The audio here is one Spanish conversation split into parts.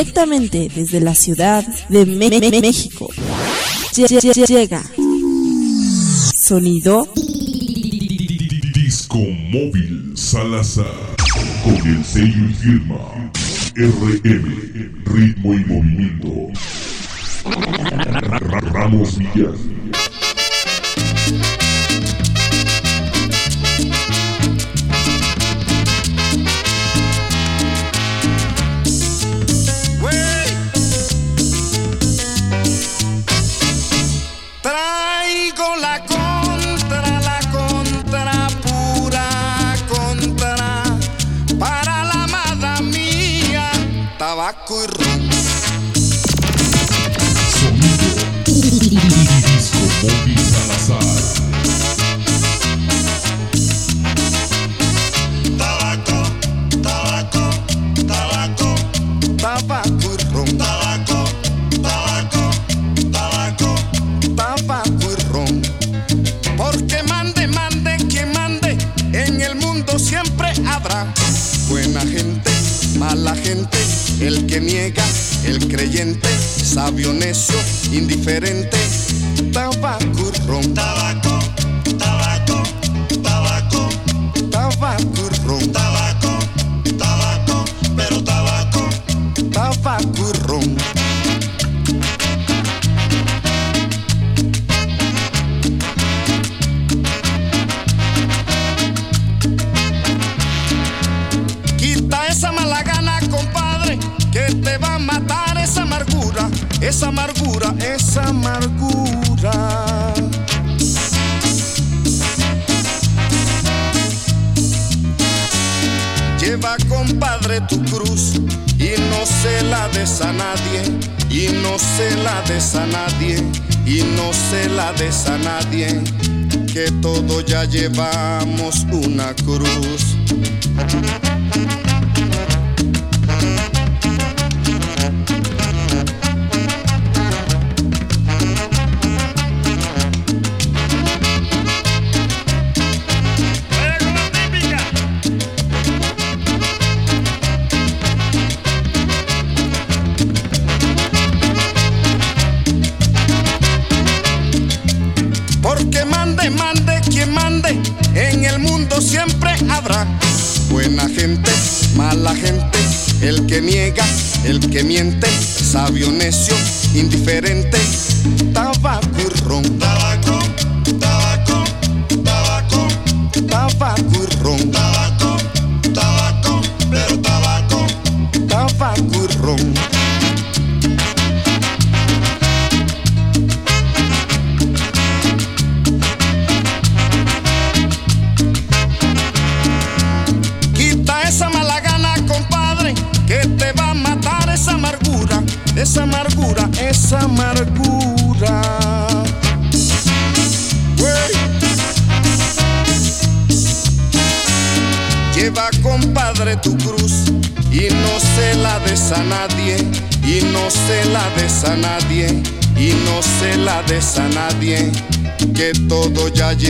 directamente desde la Ciudad de México. Llega. Sonido. Disco Móvil Salazar. Con el sello y firma. RM Ritmo y Movimiento. Ramos Villas Buena gente, mala gente, el que niega, el creyente, sabio necio, indiferente, tabaco. y no se la des a nadie y no se la des a nadie que todo ya llevamos una cruz. El que miente, sabio necio, indiferente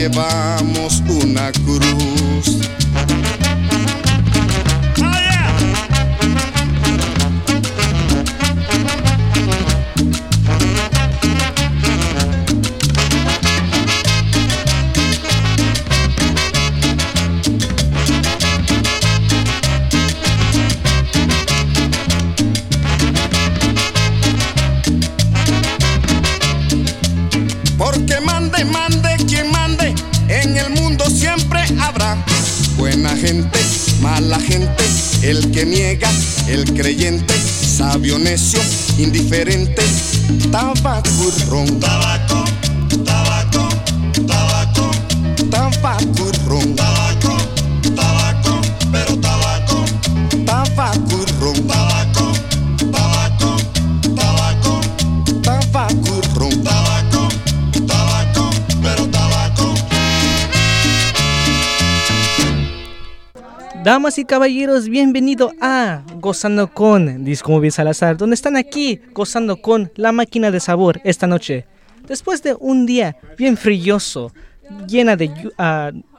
llevamos Damas y caballeros, bienvenido a Gozando con Disco Salazar, donde están aquí gozando con la máquina de sabor esta noche. Después de un día bien frilloso, llena de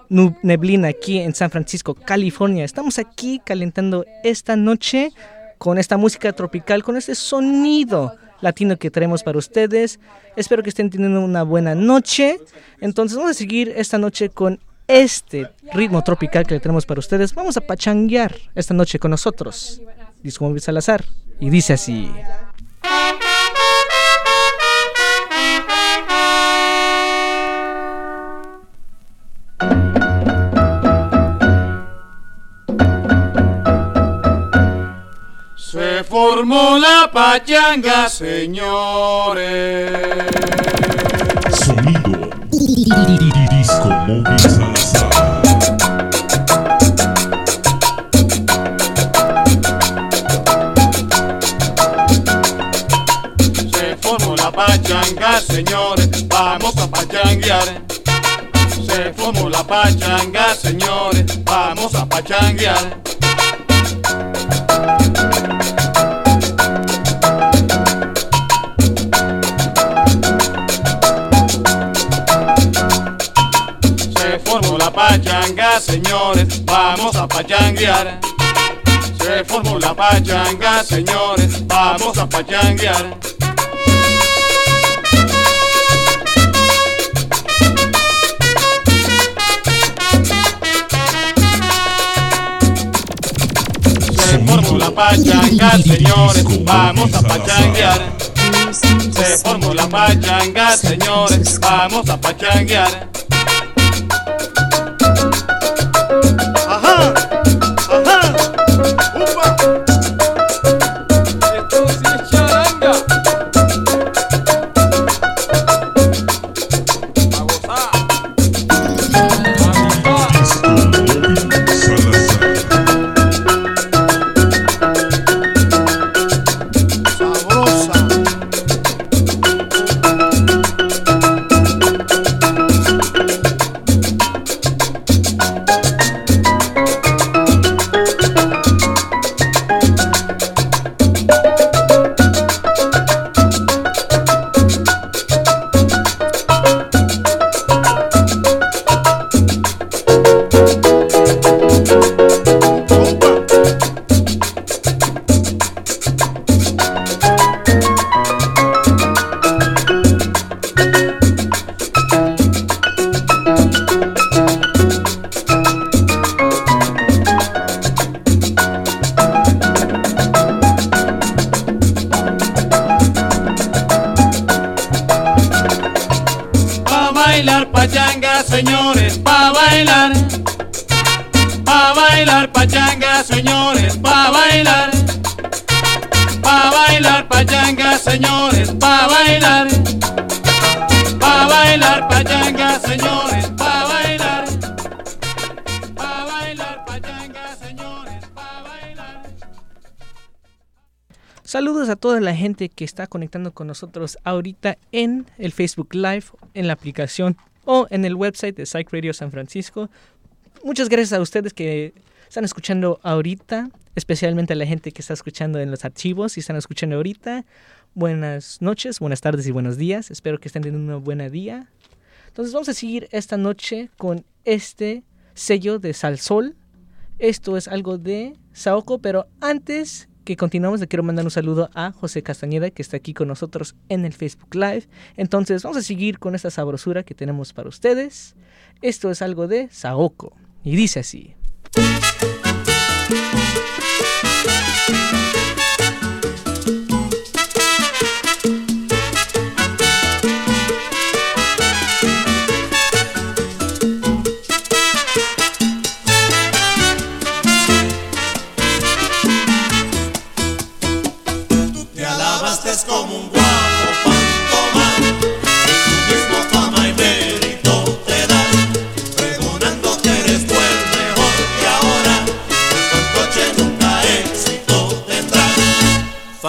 nu- neblina aquí en San Francisco, California, estamos aquí calentando esta noche con esta música tropical, con este sonido latino que traemos para ustedes. Espero que estén teniendo una buena noche. Entonces vamos a seguir esta noche con este ritmo tropical que le tenemos para ustedes. Vamos a pachanguear esta noche con nosotros. Disco Móvil Salazar. Y dice así. Se formó la pachanga, señores. Sonido Disco Móvil. Se formó la pachanga, señores. Vamos a pachanguear. Se formó la pachanga, señores. Vamos a pachanguear. Señores, vamos a pachanguear. Se formó la pachanga, señores, vamos a pachanguear. Se formó la pachanga, señores, vamos a pachanguear. Se formó la pachanga, señores, vamos a pachanguear. Gente que está conectando con nosotros ahorita en el Facebook Live, en la aplicación o en el website de Psych Radio San Francisco. Muchas gracias a ustedes que están escuchando ahorita, especialmente a la gente que está escuchando en los archivos y están escuchando ahorita. Buenas noches, buenas tardes y buenos días. Espero que estén teniendo un buen día. Entonces vamos a seguir esta noche con este sello de Salsol. Esto es algo de Saoko, pero antes que continuamos le quiero mandar un saludo a José Castañeda que está aquí con nosotros en el Facebook Live. Entonces vamos a seguir con esta sabrosura que tenemos para ustedes. Esto es algo de Saoko y dice así.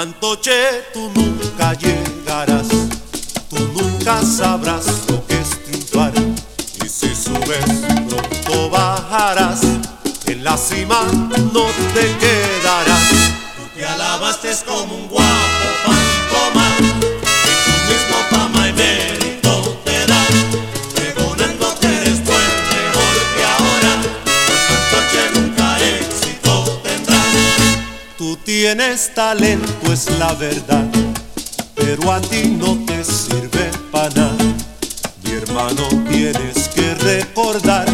Fantoche, tú nunca llegarás, tú nunca sabrás lo que es triunfar. Y si subes, pronto bajarás, en la cima no te quedarás. Tú te alabaste como un guay Tienes talento, es la verdad, pero a ti no te sirve para nada. Mi hermano, tienes que recordar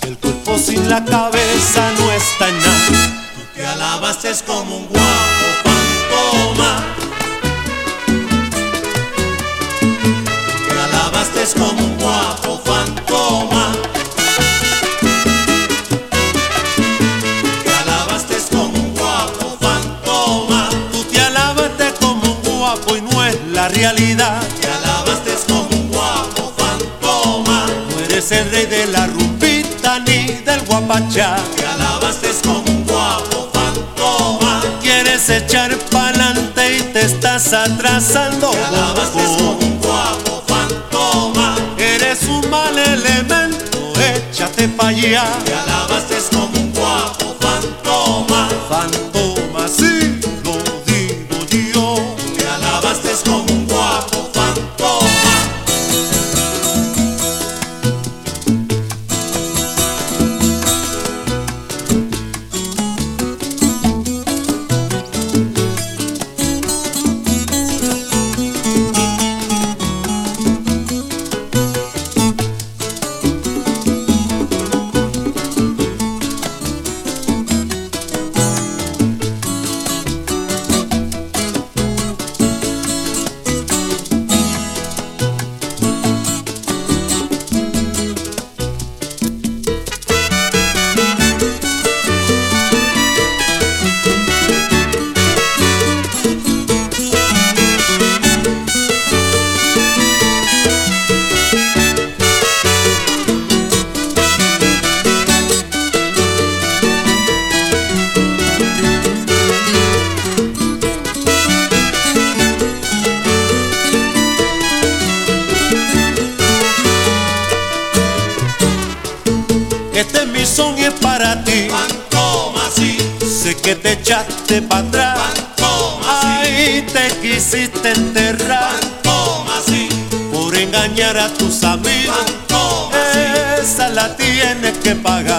que el cuerpo sin la cabeza no está en nada. Tú te alabas es como un guapo fantoma. Tú te alabas es como un guapo. realidad. Te alabaste como un guapo fantoma. No eres el rey de la rupita ni del guapachá. Te alabaste como un guapo fantoma. Quieres echar pa'lante y te estás atrasando. Te alabaste como un guapo fantoma. Eres un mal elemento, échate pa' allá.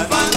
Bye.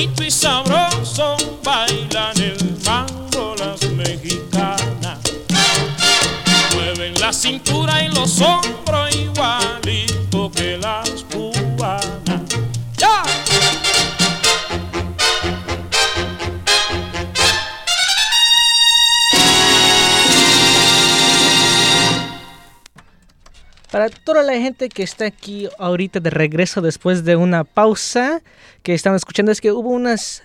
Bonito y sabroso bailan el mango las mexicanas. Mueven la cintura y los hombros igualito que las cubanas. ¡Ya! Para toda la gente que está aquí ahorita de regreso después de una pausa que estaban escuchando, es que hubo unas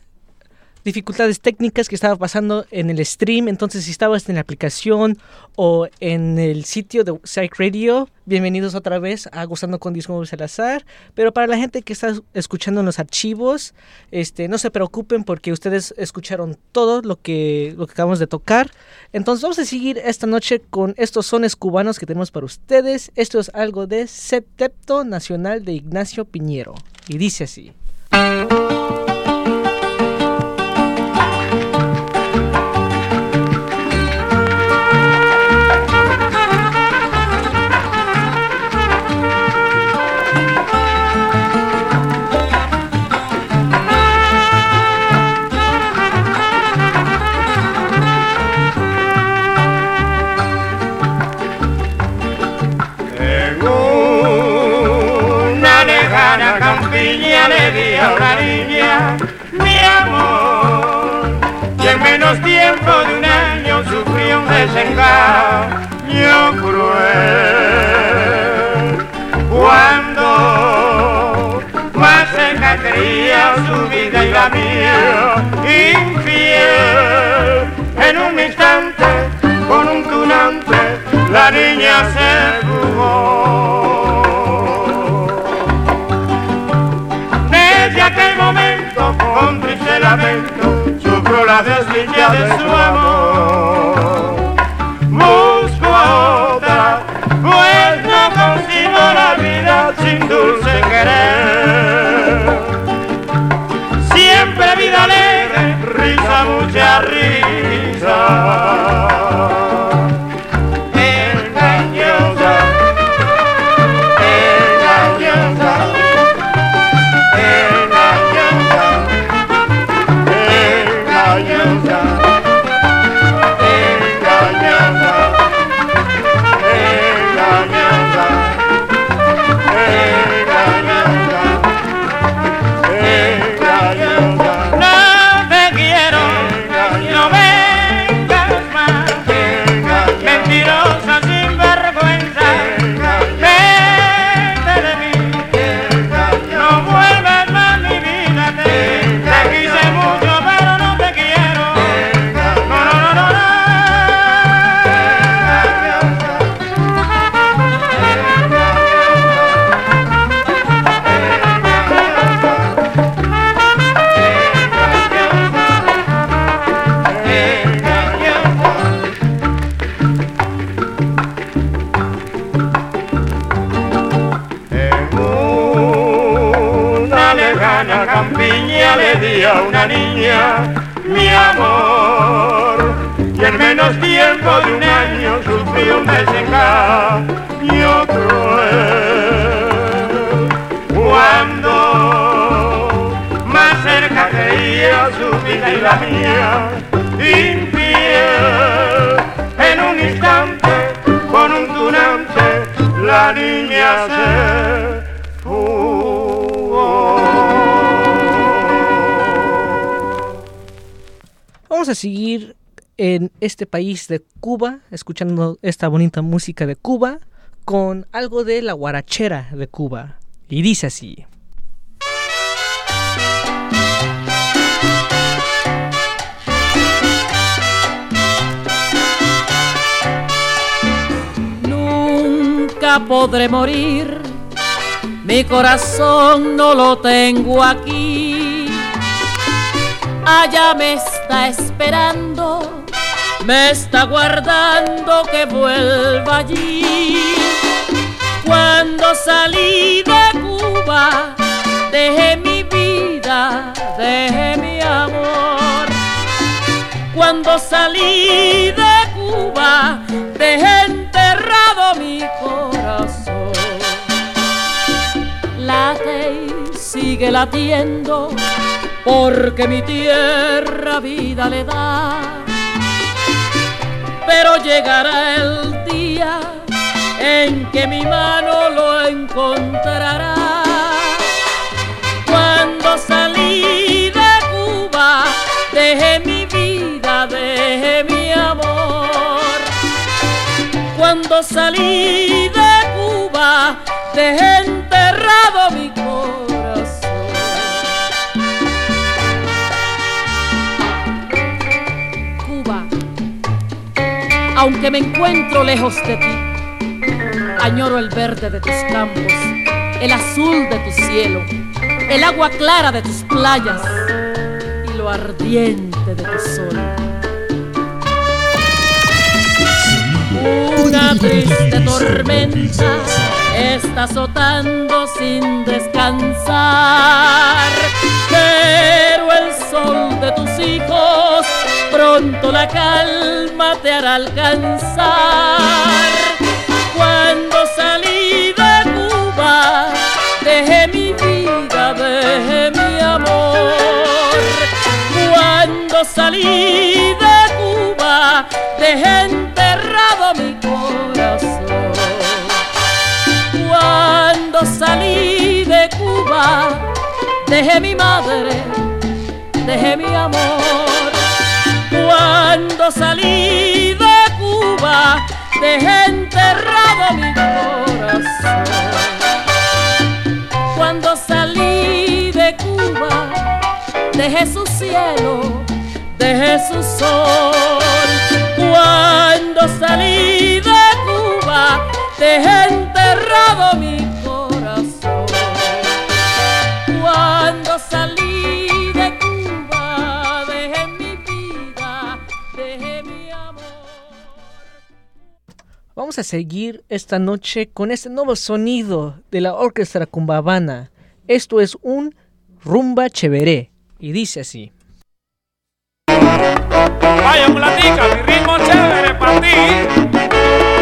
dificultades técnicas que estaba pasando en el stream. Entonces, si estabas en la aplicación o en el sitio de Psych Radio, bienvenidos otra vez a Gozando con Disco Salazar. Pero para la gente que está escuchando en los archivos, este, no se preocupen porque ustedes escucharon todo lo que, lo que acabamos de tocar. Entonces, vamos a seguir esta noche con estos sones cubanos que tenemos para ustedes. Esto es algo de Septepto Nacional de Ignacio Piñero. Y dice así. En tiempo de un año sufrió un desengaño cruel. Cuando más cerca creía su vida y la mía infiel en un instante con un tunante la niña se fugó. Desde aquel momento con triste lamento la desdicha de su amor tiempo de un año sufrí un desengaño cruel. Cuando más cerca creía su vida y la mía, infiel, en un instante, con un tunante, la niña se Vamos a seguir en este país de Cuba, escuchando esta bonita música de Cuba, con algo de la guarachera de Cuba. Y dice así. Nunca podré morir, mi corazón no lo tengo aquí. Allá me está esperando, me está guardando que vuelva allí. Cuando salí de Cuba, dejé mi vida, dejé mi amor. Cuando salí de Cuba, dejé enterrado mi corazón. Late y sigue latiendo, porque mi tierra vida le da. Pero llegará el día en que mi mano lo encontrará. Cuando salí de Cuba, dejé mi vida, dejé mi amor. Cuando salí de Cuba, dejé enterrado mi corazón. Aunque me encuentro lejos de ti, añoro el verde de tus campos, el azul de tu cielo, el agua clara de tus playas y lo ardiente de tu sol. Una triste tormenta está azotando sin descansar, pero el sol de tus hijos pronto la calma te hará alcanzar. Cuando salí de Cuba, dejé mi vida, dejé mi amor. Cuando salí de Cuba, dejé enterrado mi corazón. Cuando salí de Cuba, dejé mi madre, dejé mi amor. Cuando salí de Cuba, dejé enterrado mi corazón. Cuando salí de Cuba, dejé su cielo, dejé su sol. Cuando salí de Cuba, dejé enterrado mi corazón. Vamos a seguir esta noche con este nuevo sonido de la orquesta cumbabana. Esto es un rumba chévere y dice así. Vaya platica, mi ritmo chévere para ti.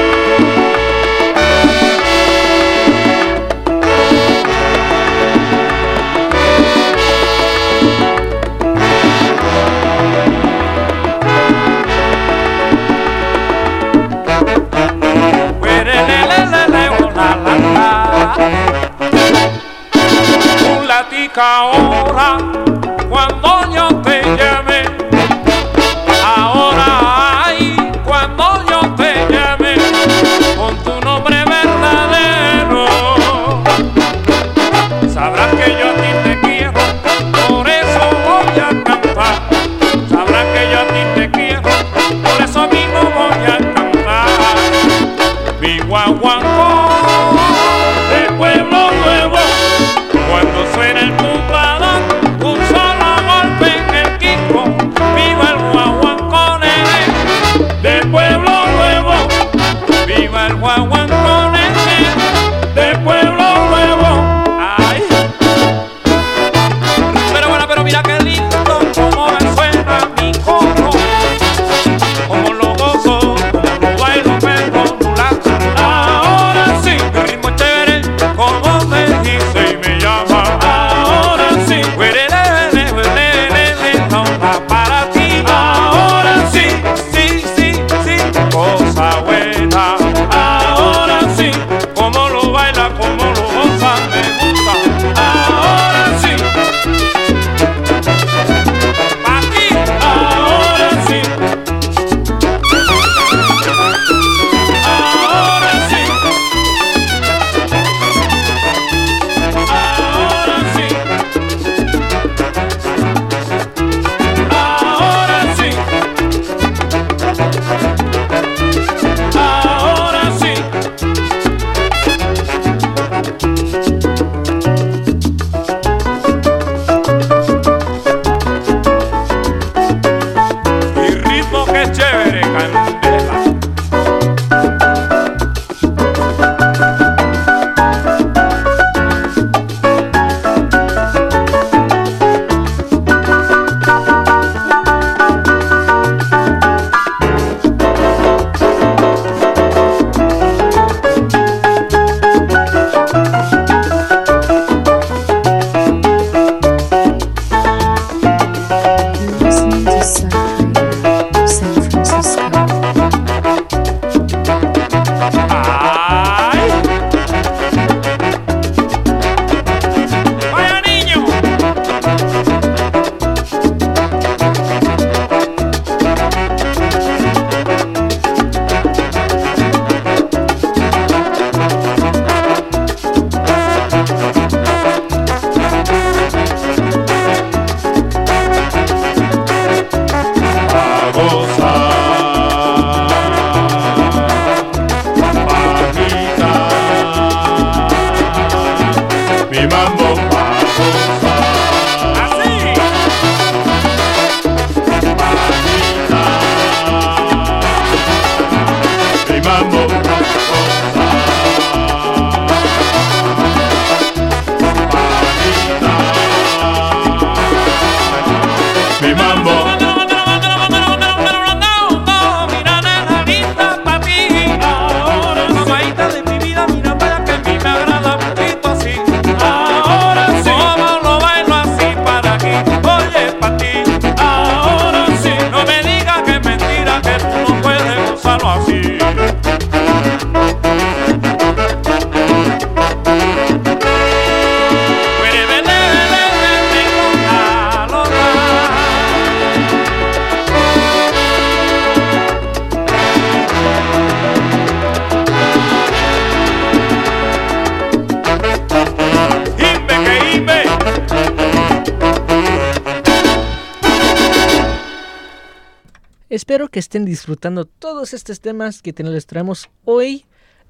Espero que estén disfrutando todos estos temas que les traemos hoy.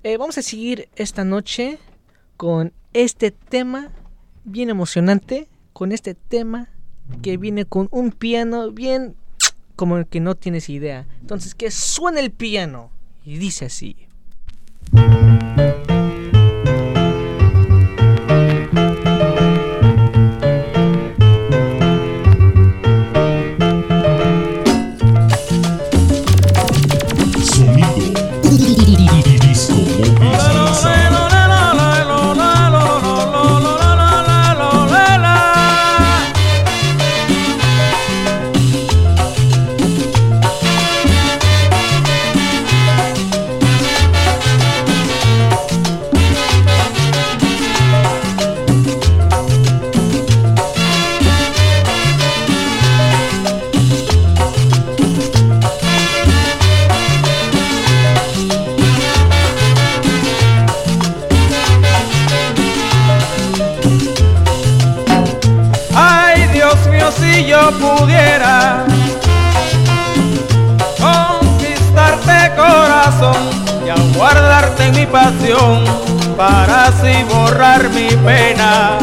Eh, vamos a seguir esta noche con este tema bien emocionante, con este tema que viene con un piano bien como el que no tienes idea. Entonces, que suene el piano y dice así. Pasión para así borrar mi pena.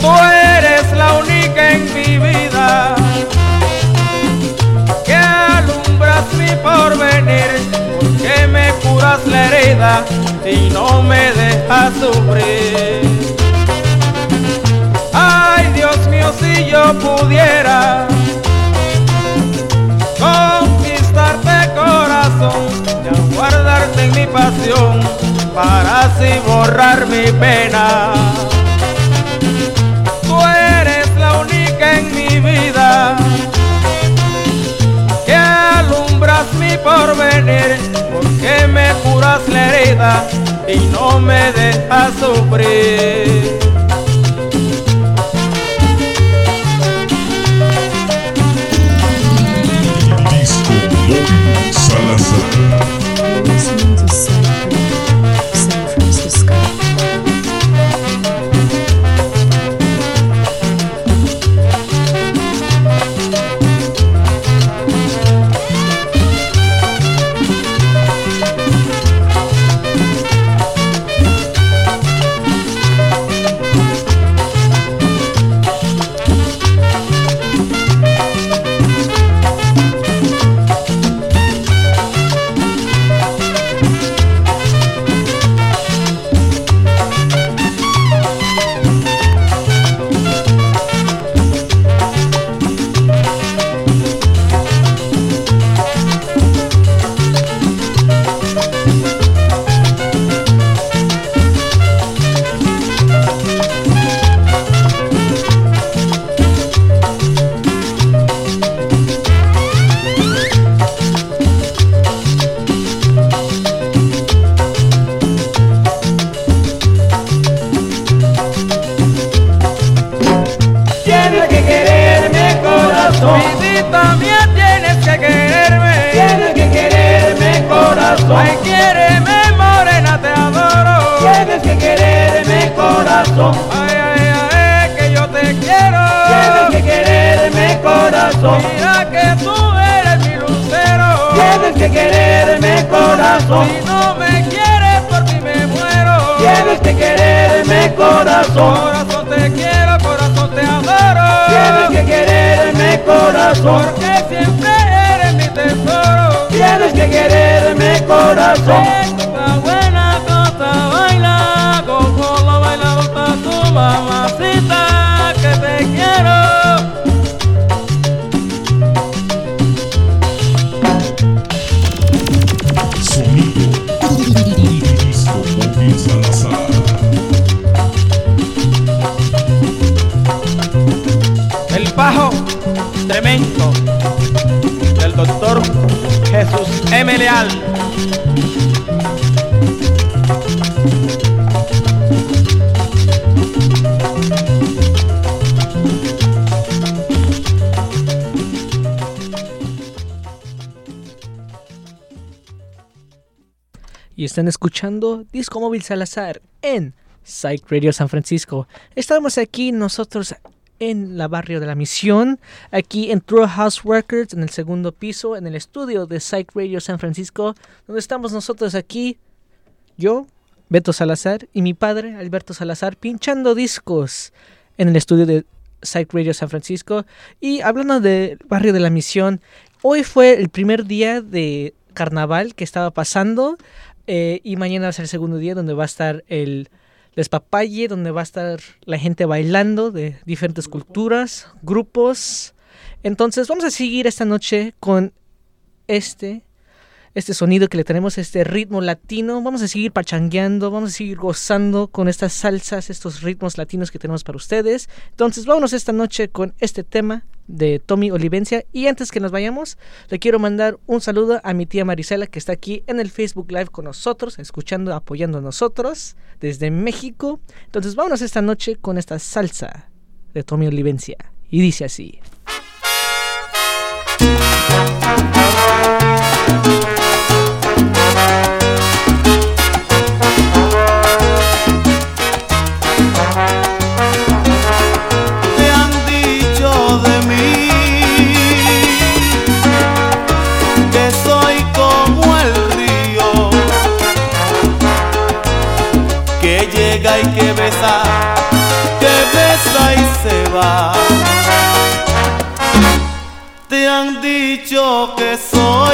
Tú eres la única en mi vida que alumbras mi porvenir, porque me curas la herida y no me dejas sufrir. Ay, Dios mío, si yo pudiera conquistarte corazón guardarte en mi pasión para así borrar mi pena. Tú eres la única en mi vida que alumbras mi porvenir, porque me curas la herida y no me dejas sufrir. Salazar. Corazón están escuchando Disco Móvil Salazar en Psych Radio San Francisco. Estamos aquí nosotros en la barrio de la Misión, aquí en True House Records, en el segundo piso, en el estudio de Psych Radio San Francisco, donde estamos nosotros aquí, yo, Beto Salazar, y mi padre, Alberto Salazar, pinchando discos en el estudio de Psych Radio San Francisco. Y hablando del barrio de la Misión, hoy fue el primer día de carnaval que estaba pasando. Eh, y mañana va a ser el segundo día donde va a estar el despapalle, donde va a estar la gente bailando de diferentes culturas, grupos. Entonces vamos a seguir esta noche con este, este sonido que le tenemos, este ritmo latino. Vamos a seguir pachangueando, vamos a seguir gozando con estas salsas, estos ritmos latinos que tenemos para ustedes. Entonces vámonos esta noche con este tema de Tommy Olivencia. Y antes que nos vayamos, le quiero mandar un saludo a mi tía Marisela que está aquí en el Facebook Live con nosotros, escuchando, apoyando a nosotros desde México. Entonces vámonos esta noche con esta salsa de Tommy Olivencia. Y dice así. Te han dicho que soy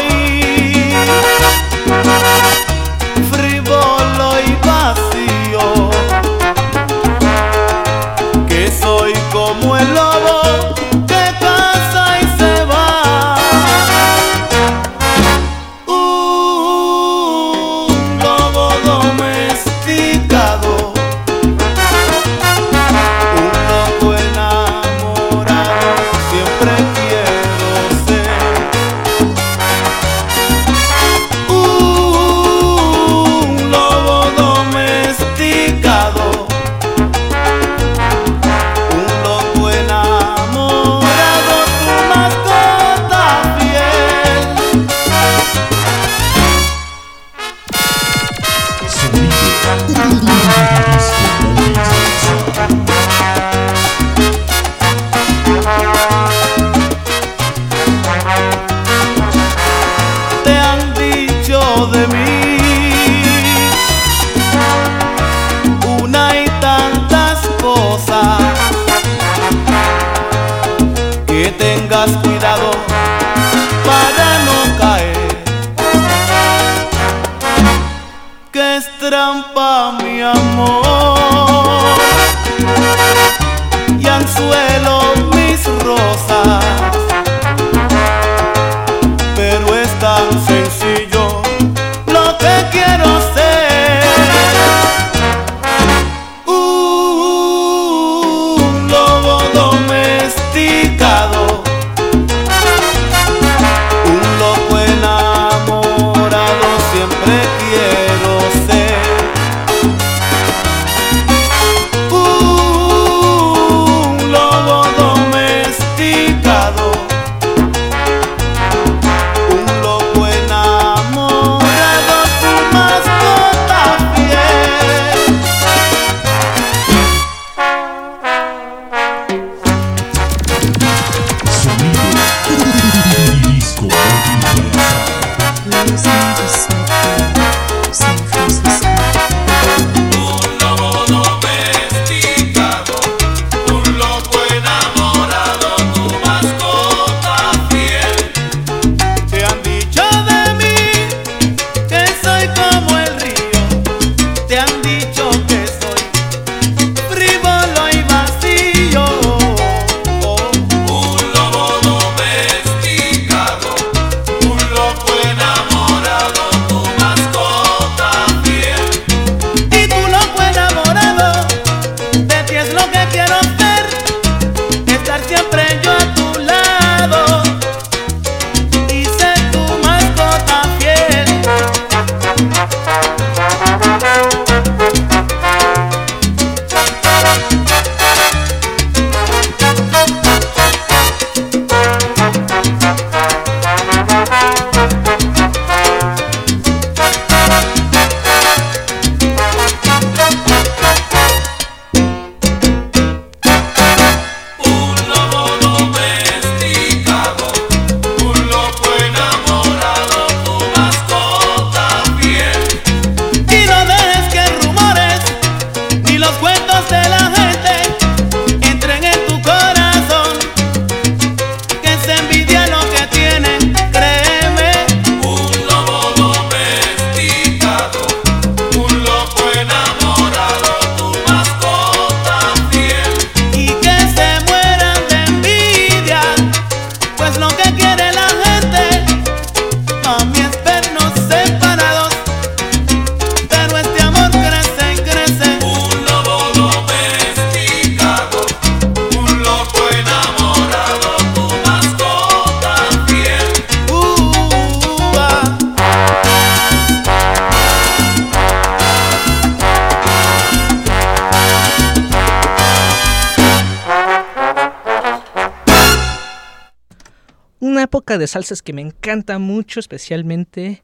época de salsas que me encanta mucho, especialmente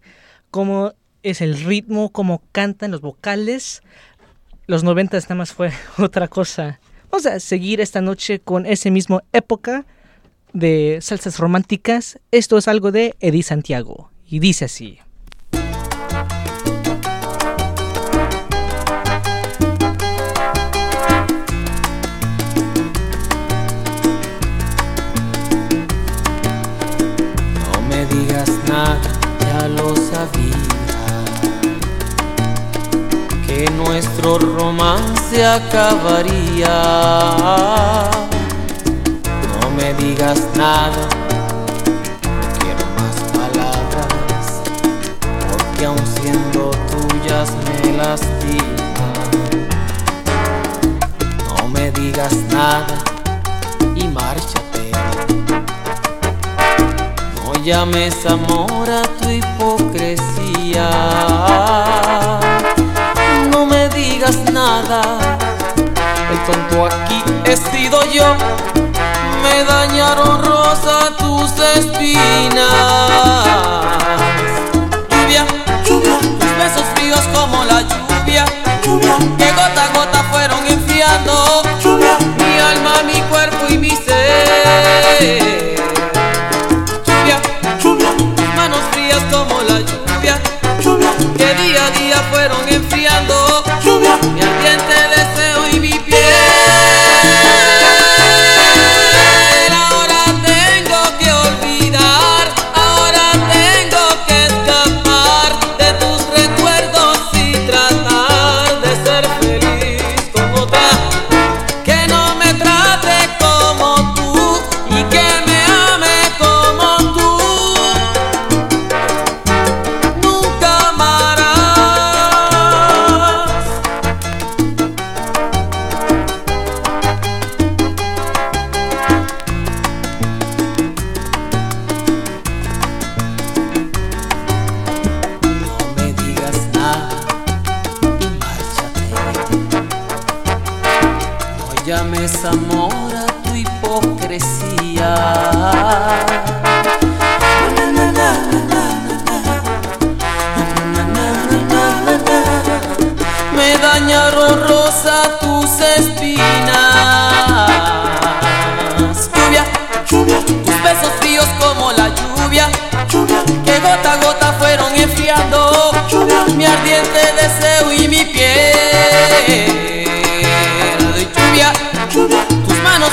cómo es el ritmo, cómo cantan los vocales. Los noventas nada más fue otra cosa. Vamos a seguir esta noche con ese mismo época de salsas románticas. Esto es algo de Eddie Santiago y dice así. Ya lo sabía. Que nuestro romance acabaría. No me digas nada, no quiero más palabras. Porque aun siendo tuyas me lastiman. No me digas nada y márchate. Llames amor a tu hipocresía. No me digas nada. El tonto aquí he sido yo. Me dañaron rosa tus espinas. Lluvia, lluvia, tus besos fríos como la lluvia. Lluvia, que gota a gota fueron enfriando. Lluvia, mi alma, mi cuerpo y mi ser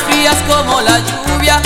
frías como la lluvia.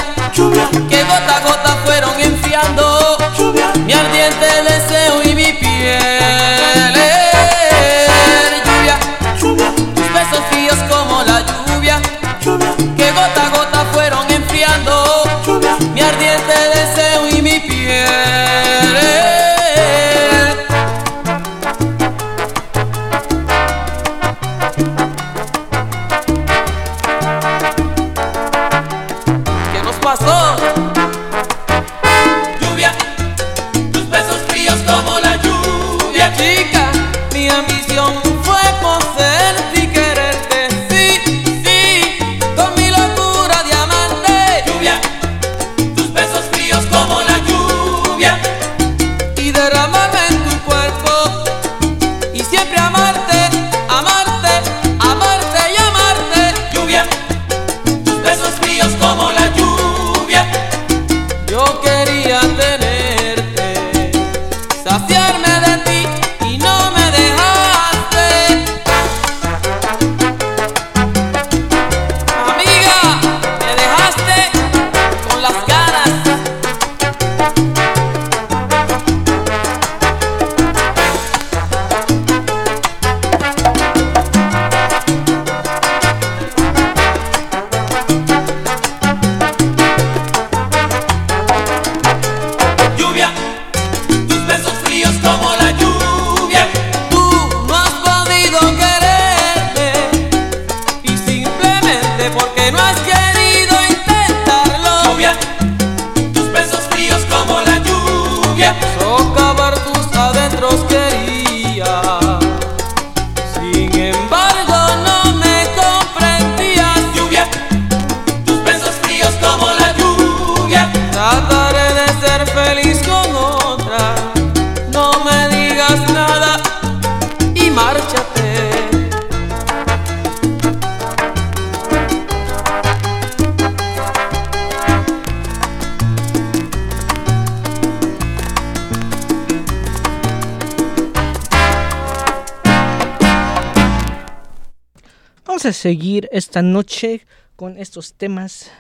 Esta noche con estos temas,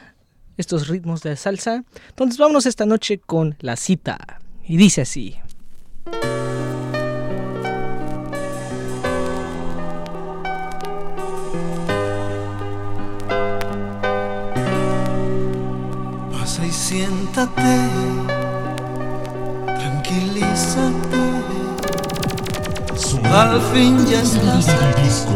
estos ritmos de salsa. Entonces vámonos esta noche con la cita. Y dice así. Pasa y siéntate, tranquilízate. Al fin ya estás Disco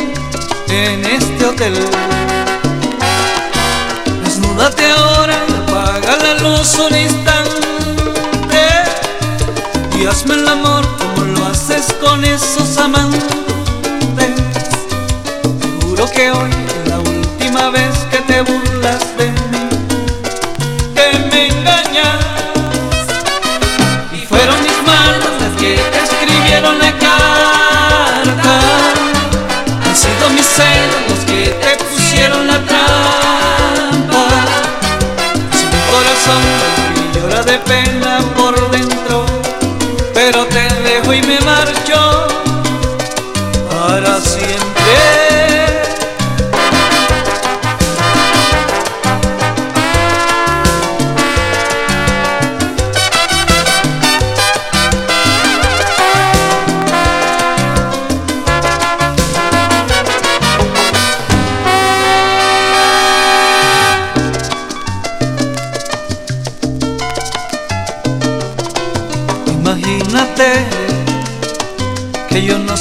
en este hotel. Desnúdate ahora, apaga la luz un instante y hazme el amor como lo haces con esos amantes. Seguro que hoy es la última vez que te burlas de pena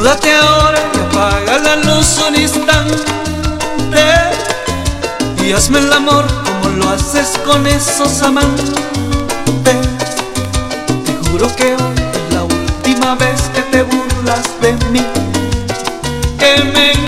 Desnúdate ahora y apaga la luz un instante y hazme el amor como lo haces con esos amantes. Te juro que hoy es la última vez que te burlas de mí, que me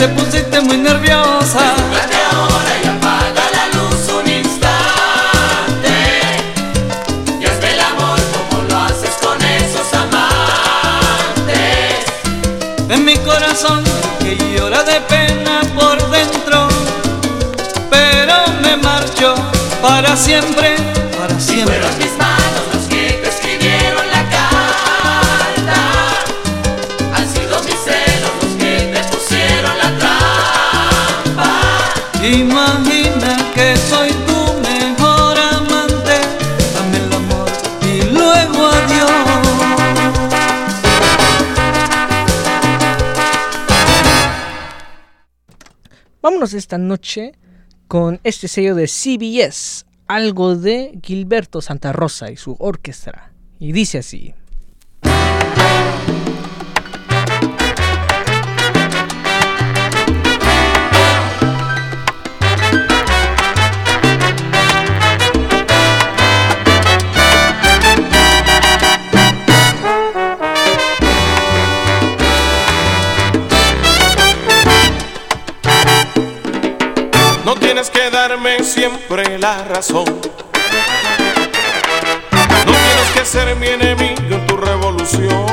te pusiste muy nerviosa. Desnúdate ahora y apaga la luz un instante. Y hazme el amor como lo haces con esos amantes. En mi corazón que llora de pena por dentro, pero me marcho para siempre, esta noche con este sello de CBS, algo de Gilberto Santa Rosa y su orquesta. Y dice así. No tienes que darme siempre la razón. No tienes que ser mi enemigo en tu revolución.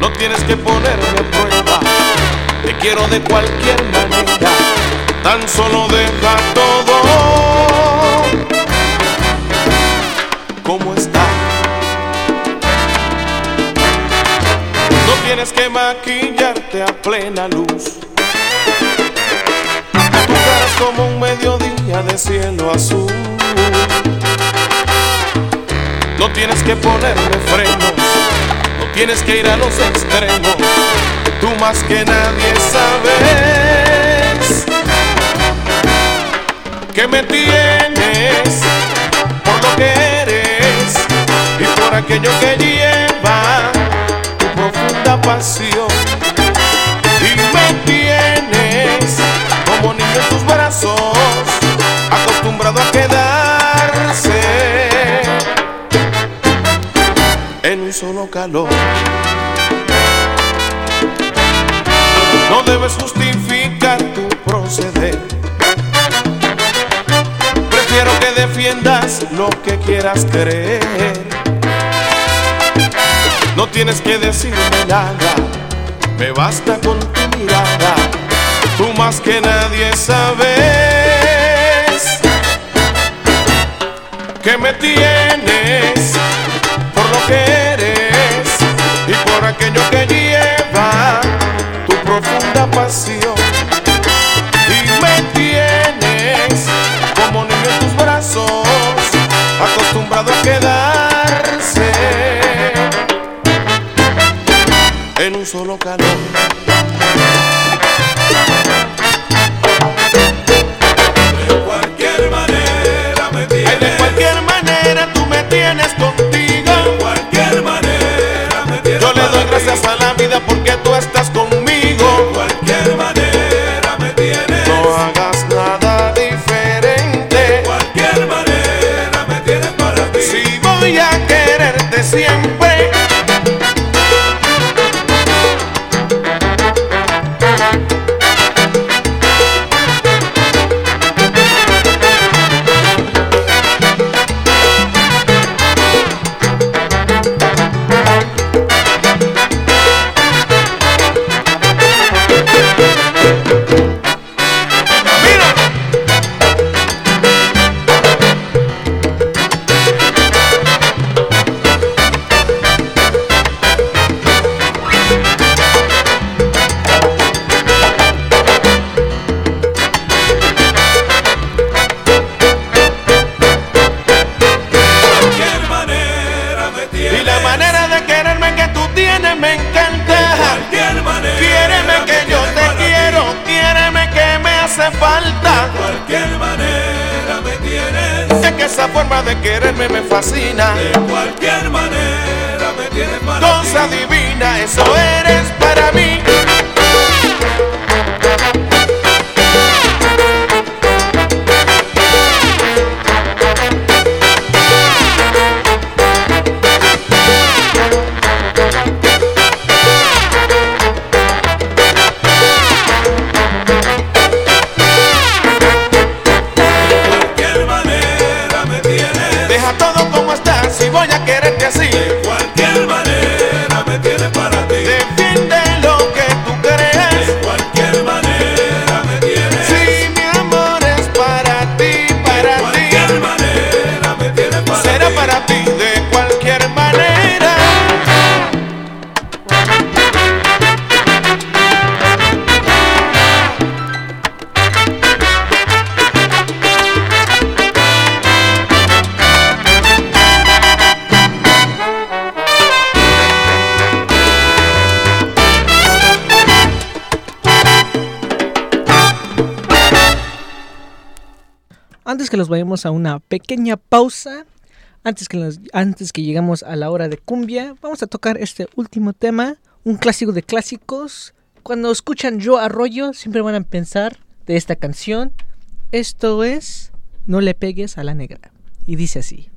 No tienes que ponerme prueba. Te quiero de cualquier manera. Tan solo deja todo como está. No tienes que maquillarte a plena luz. Como un mediodía de cielo azul. No tienes que ponerme frenos, no tienes que ir a los extremos. Tú más que nadie sabes que me tienes por lo que eres y por aquello que lleva tu profunda pasión. En tus brazos, acostumbrado a quedarse en un solo calor. No debes justificar tu proceder. Prefiero que defiendas lo que quieras creer. No tienes que decirme nada, me basta con. Tú más que nadie sabes que me tienes por lo que eres y por aquello que lleva tu profunda pasión. A una pequeña pausa, antes que, nos- antes que llegamos a la hora de cumbia, vamos a tocar este último tema, un clásico de clásicos. Cuando escuchan Yo Arroyo, siempre van a pensar de esta canción. Esto es No le pegues a la negra. Y dice así.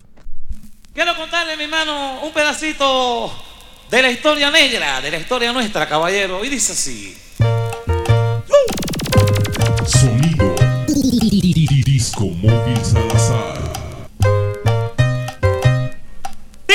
Quiero contarle, mi hermano, un pedacito de la historia negra, de la historia nuestra, caballero. Y dice así. Sonido Disco Móvil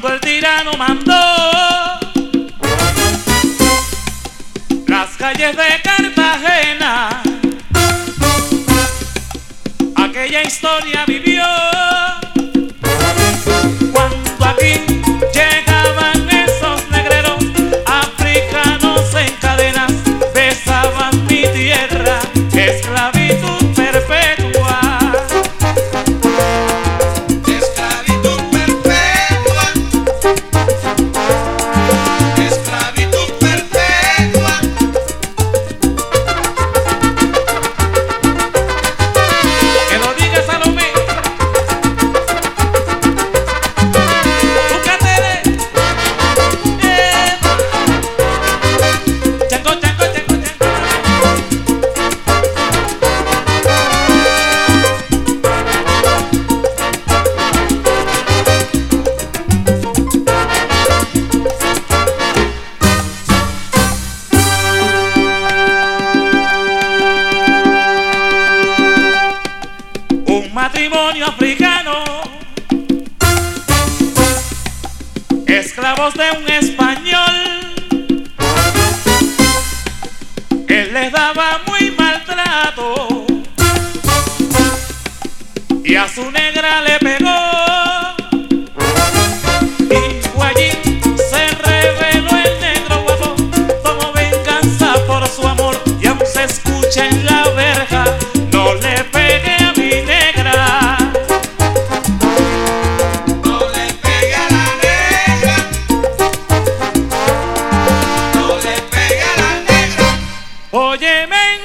cuando el tirano mandó las calles de Cartagena, aquella historia vivió. Cuando aquí llegaban esos negreros africanos en cadenas, besaban mi tierra, esclavitud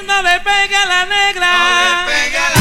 no le pegue a la negra.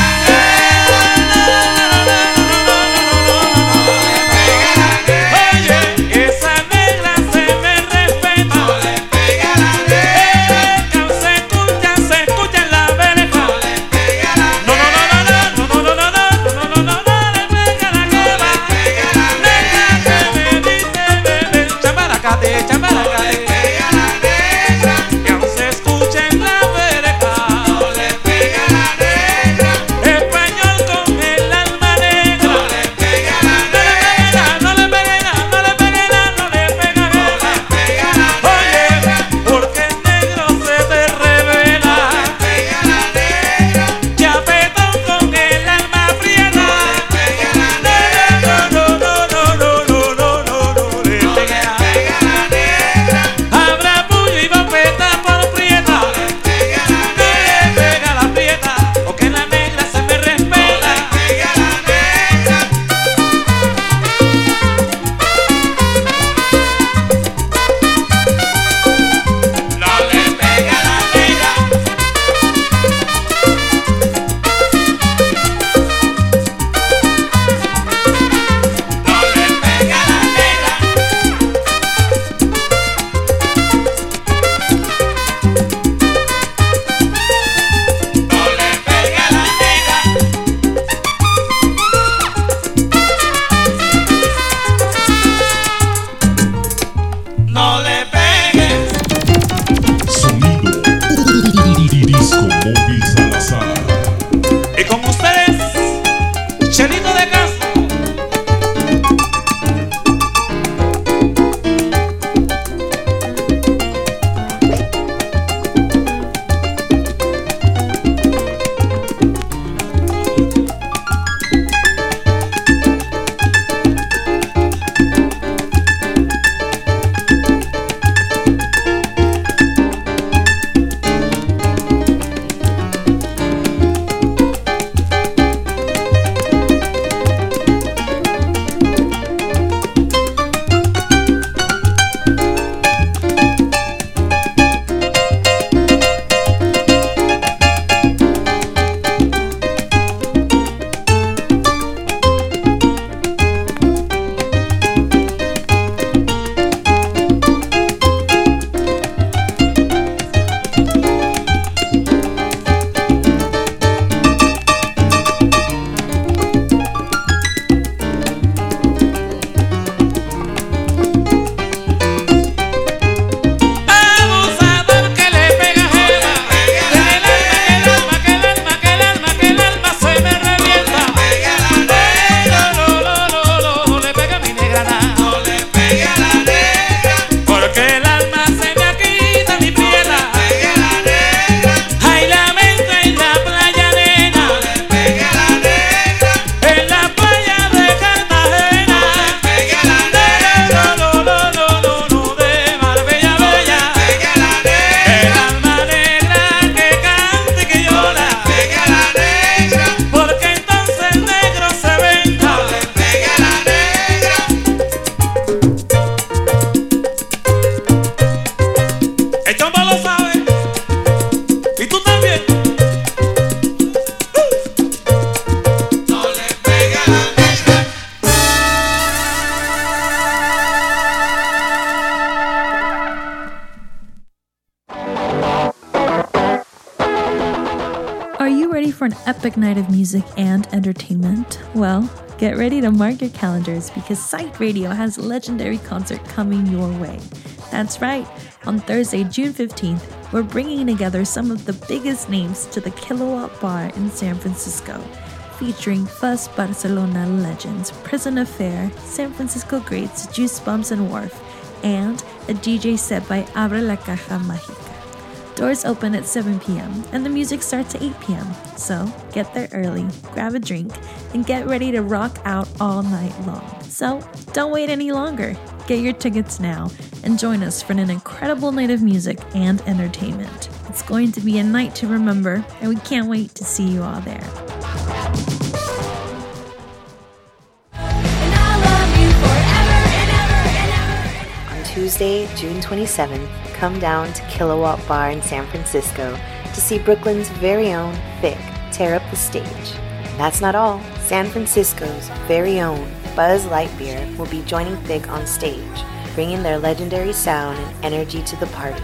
Epic night of music and entertainment? Well, get ready to mark your calendars because Sight Radio has a legendary concert coming your way. That's right, on Thursday, June 15th, we're bringing together some of the biggest names to the Kilowatt Bar in San Francisco, featuring Fuzz Barcelona legends, Prison Affair, San Francisco greats Juice Bumps and Wharf, and a DJ set by Abre la Caja Mágica. Doors open at 7 p.m. and the music starts at 8 p.m. So get there early, grab a drink, and get ready to rock out all night long. So don't wait any longer. Get your tickets now and join us for an incredible night of music and entertainment. It's going to be a night to remember, and we can't wait to see you all there. On Tuesday, June 27th, come down to Kilowatt Bar in San Francisco to see Brooklyn's very own Thick tear up the stage. And that's not all. San Francisco's very own Buzz Lightyear will be joining Thick on stage, bringing their legendary sound and energy to the party,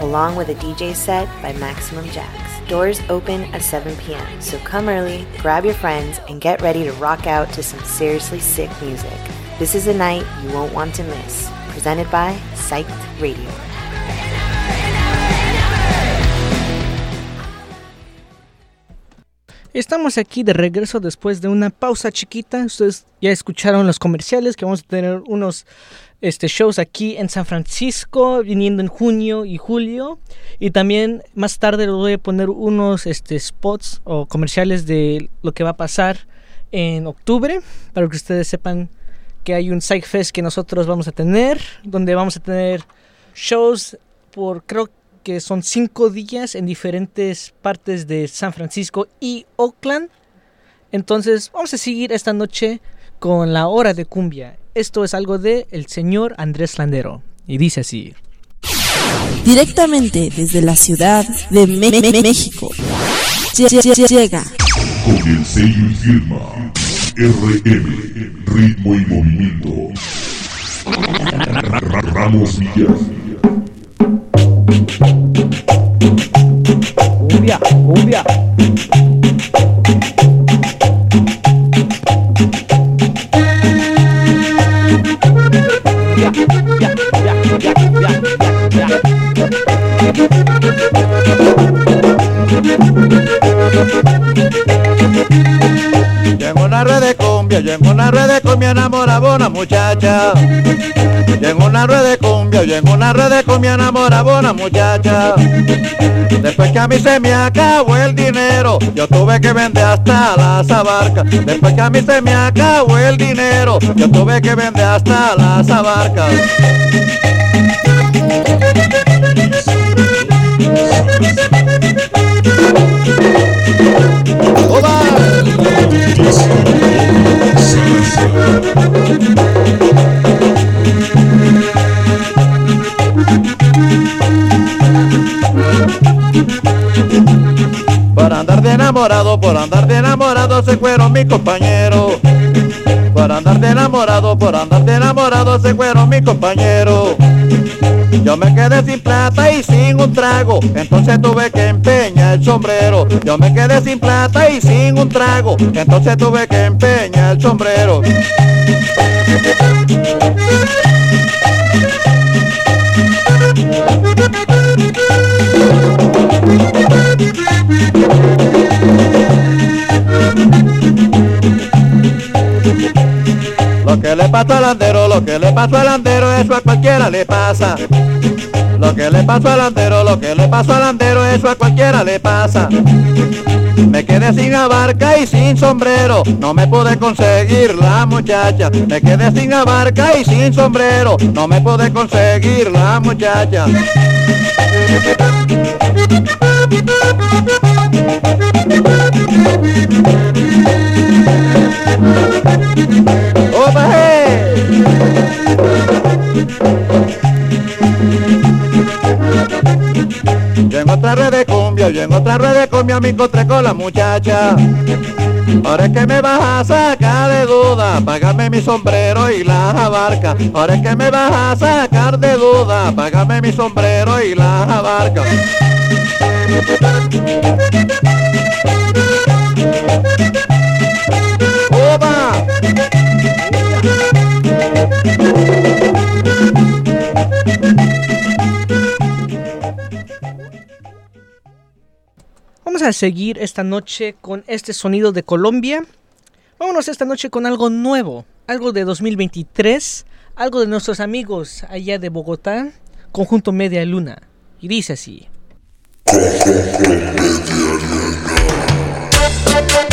along with a DJ set by Maximum Jax. Doors open at 7 p.m., so come early, grab your friends, and get ready to rock out to some seriously sick music. This is a night you won't want to miss. Presented by Psyched Radio. Estamos aquí de regreso después de una pausa chiquita. Ustedes ya escucharon los comerciales que vamos a tener unos este, shows aquí en San Francisco viniendo en junio y julio. Y también más tarde les voy a poner unos este, spots o comerciales de lo que va a pasar en octubre para que ustedes sepan que hay un Psych Fest que nosotros vamos a tener, donde vamos a tener shows por creo que son cinco días en diferentes partes de San Francisco y Oakland. Entonces vamos a seguir esta noche con la hora de cumbia. Esto es algo de el señor Andrés Landero y dice así. Directamente desde la ciudad de Me- Me- Me- México. lle- lle- Llega Con el sello y firma RM, ritmo y movimiento. Ramos Villar. cumbia, cumbia. Ya, ya, ya, ya, ya. ya, ya. En una red de cumbia, en una red de cumbia enamoraba una muchacha. En una red de cumbia, en una red de cumbia enamoraba una muchacha. Después que a mí se me acabó el dinero, yo tuve que vender hasta las abarcas. Después que a mí se me acabó el dinero, yo tuve que vender hasta las abarcas. Por andar de enamorado, por andar de enamorado se fueron mis compañeros. Por andar de enamorado, por andar de se fueron mis compañeros. Yo me quedé sin plata y sin un trago, entonces tuve que empeñar el sombrero. Yo me quedé sin plata y sin un trago, entonces tuve que empeñar el sombrero. Que le pasó al andero, lo que le pasó al andero, eso a cualquiera le pasa. Lo que le pasó al andero, lo que le pasó al andero, eso a cualquiera le pasa. Me quedé sin abarca y sin sombrero, no me pude conseguir la muchacha. Me quedé sin abarca y sin sombrero, no me pude conseguir la muchacha. Otra red de cumbia, yo en otra red de cumbia me encontré con la muchacha. Ahora es que me vas a sacar de duda, págame mi sombrero y las abarcas. Ahora es que me vas a sacar de duda, págame mi sombrero y las abarcas. A seguir esta noche con este sonido de Colombia. Vámonos esta noche con algo nuevo, algo de 2023, algo de nuestros amigos allá de Bogotá, conjunto Media Luna. Y dice así. Y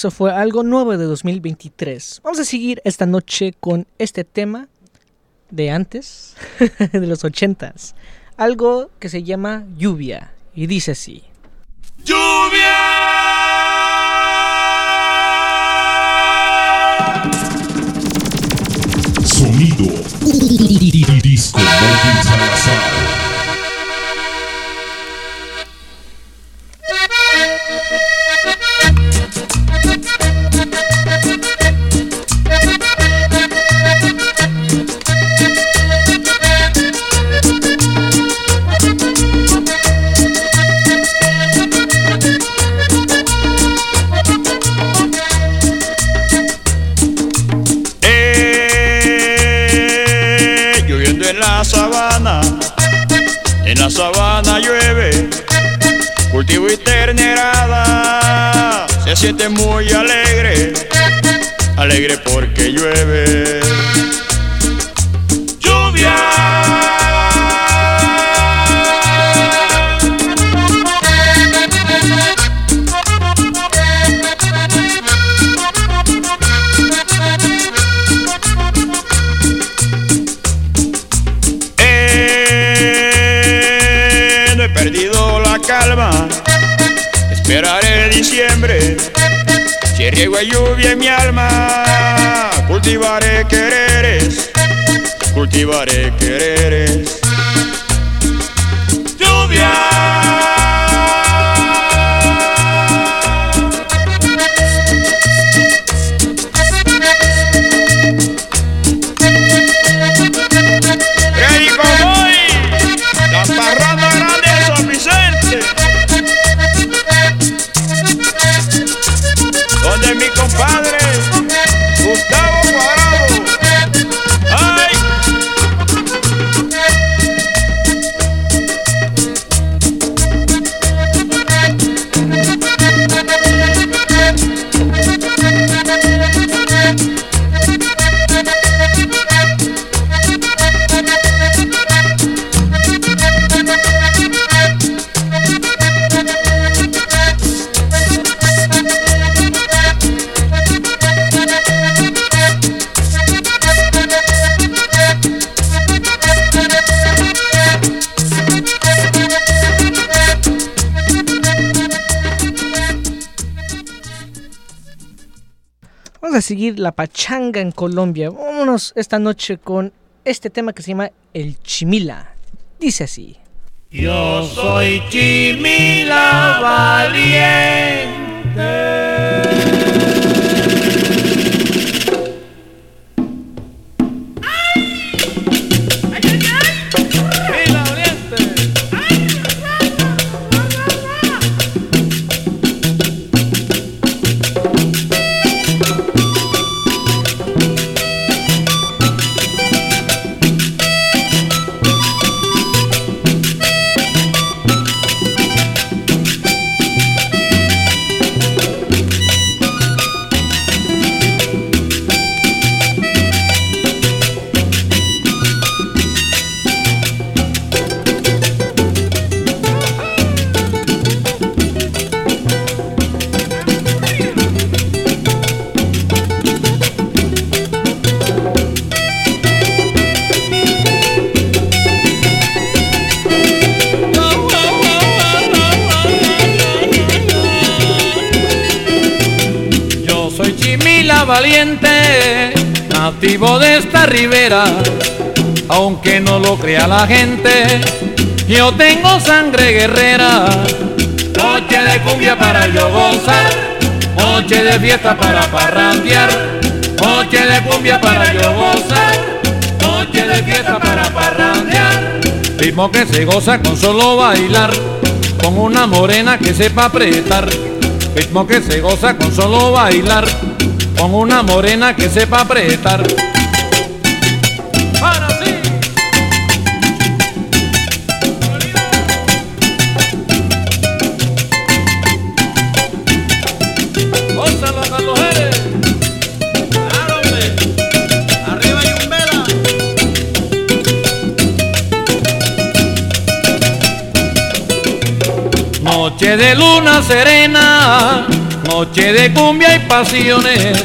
eso fue algo nuevo de 2023. Vamos a seguir esta noche con este tema de antes, de los ochentas. Algo que se llama lluvia. Y dice así. La pachanga en Colombia. Vámonos esta noche con este tema que se llama El Chimila. Dice así. Yo soy Chimila Yo crea la gente, yo tengo sangre guerrera. Noche de cumbia para yo gozar, noche de fiesta para parrandear, noche de cumbia para yo gozar, noche de fiesta para parrandear. Ritmo que se goza con solo bailar, con una morena que sepa apretar. Ritmo que se goza con solo bailar, con una morena que sepa apretar. Noche de luna serena, noche de cumbia y pasiones,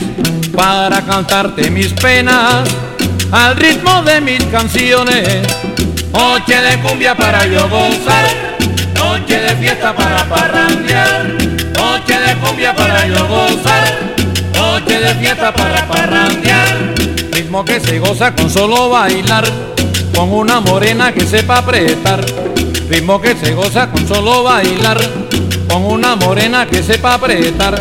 para cantarte mis penas al ritmo de mis canciones. Noche de cumbia para yo gozar, noche de fiesta para parrandear, noche de cumbia para yo gozar, noche de fiesta para parrandear. Ritmo que se goza con solo bailar, con una morena que sepa apretar. Ritmo que se goza con solo bailar, con una morena que sepa apretar.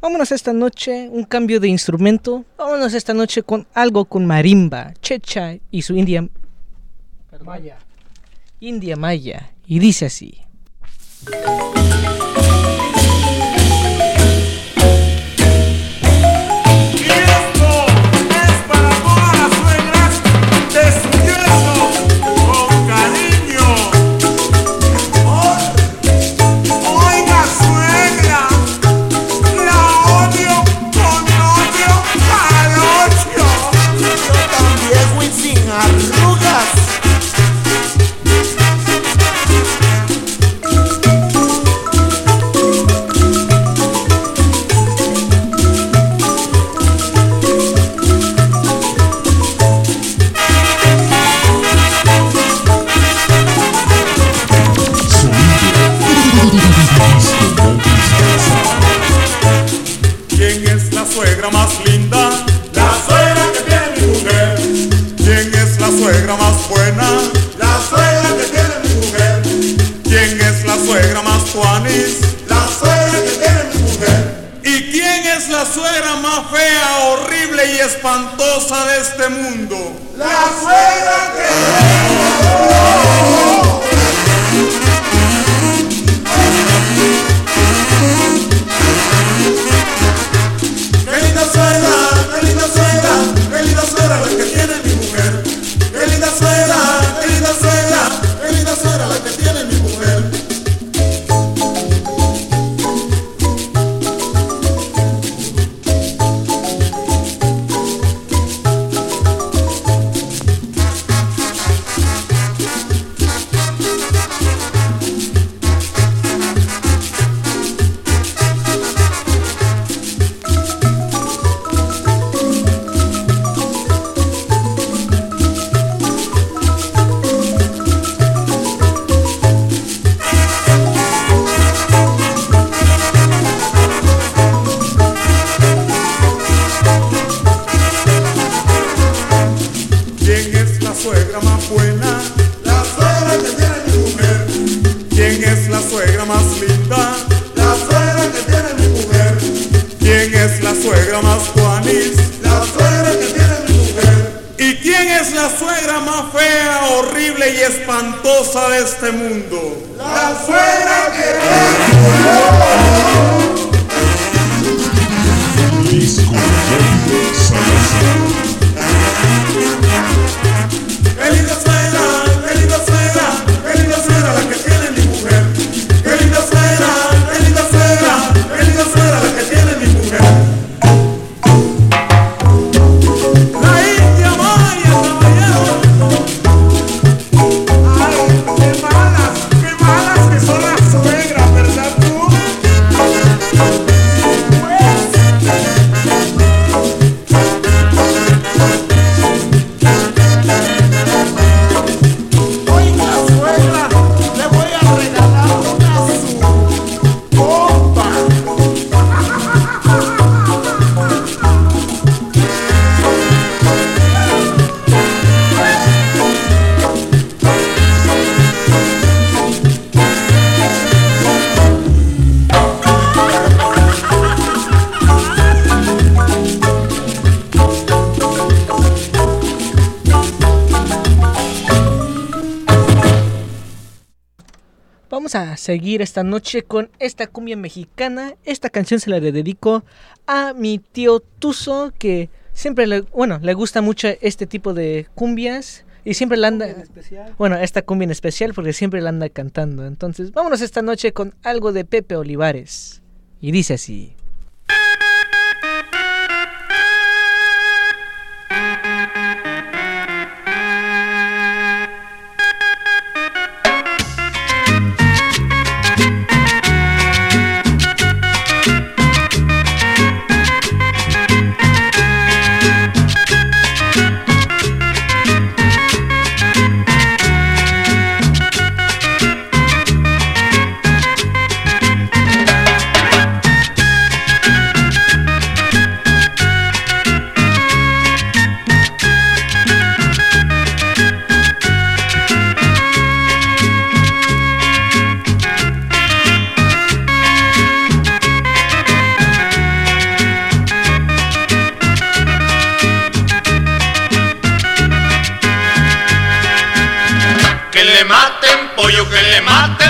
Vámonos esta noche, un cambio de instrumento. Vámonos esta noche con algo con marimba, checha y su india maya. India maya. Y dice así. buena. La suegra que tiene mi mujer. ¿Quién es la suegra más tuanis? La suegra que tiene mi mujer. ¿Y quién es la suegra más fea, horrible y espantosa de este mundo? La suegra que tiene. Qué linda suegra, qué linda suegra, qué linda suegra la que tiene este mundo? Seguir esta noche con esta cumbia mexicana. Esta canción se la dedico a mi tío Tuzo, que siempre le, bueno, le gusta mucho este tipo de cumbias. Y siempre la anda. Bueno, esta cumbia en especial porque siempre la anda cantando. Entonces, vámonos esta noche con algo de Pepe Olivares. Y dice así. Pollo, que le maten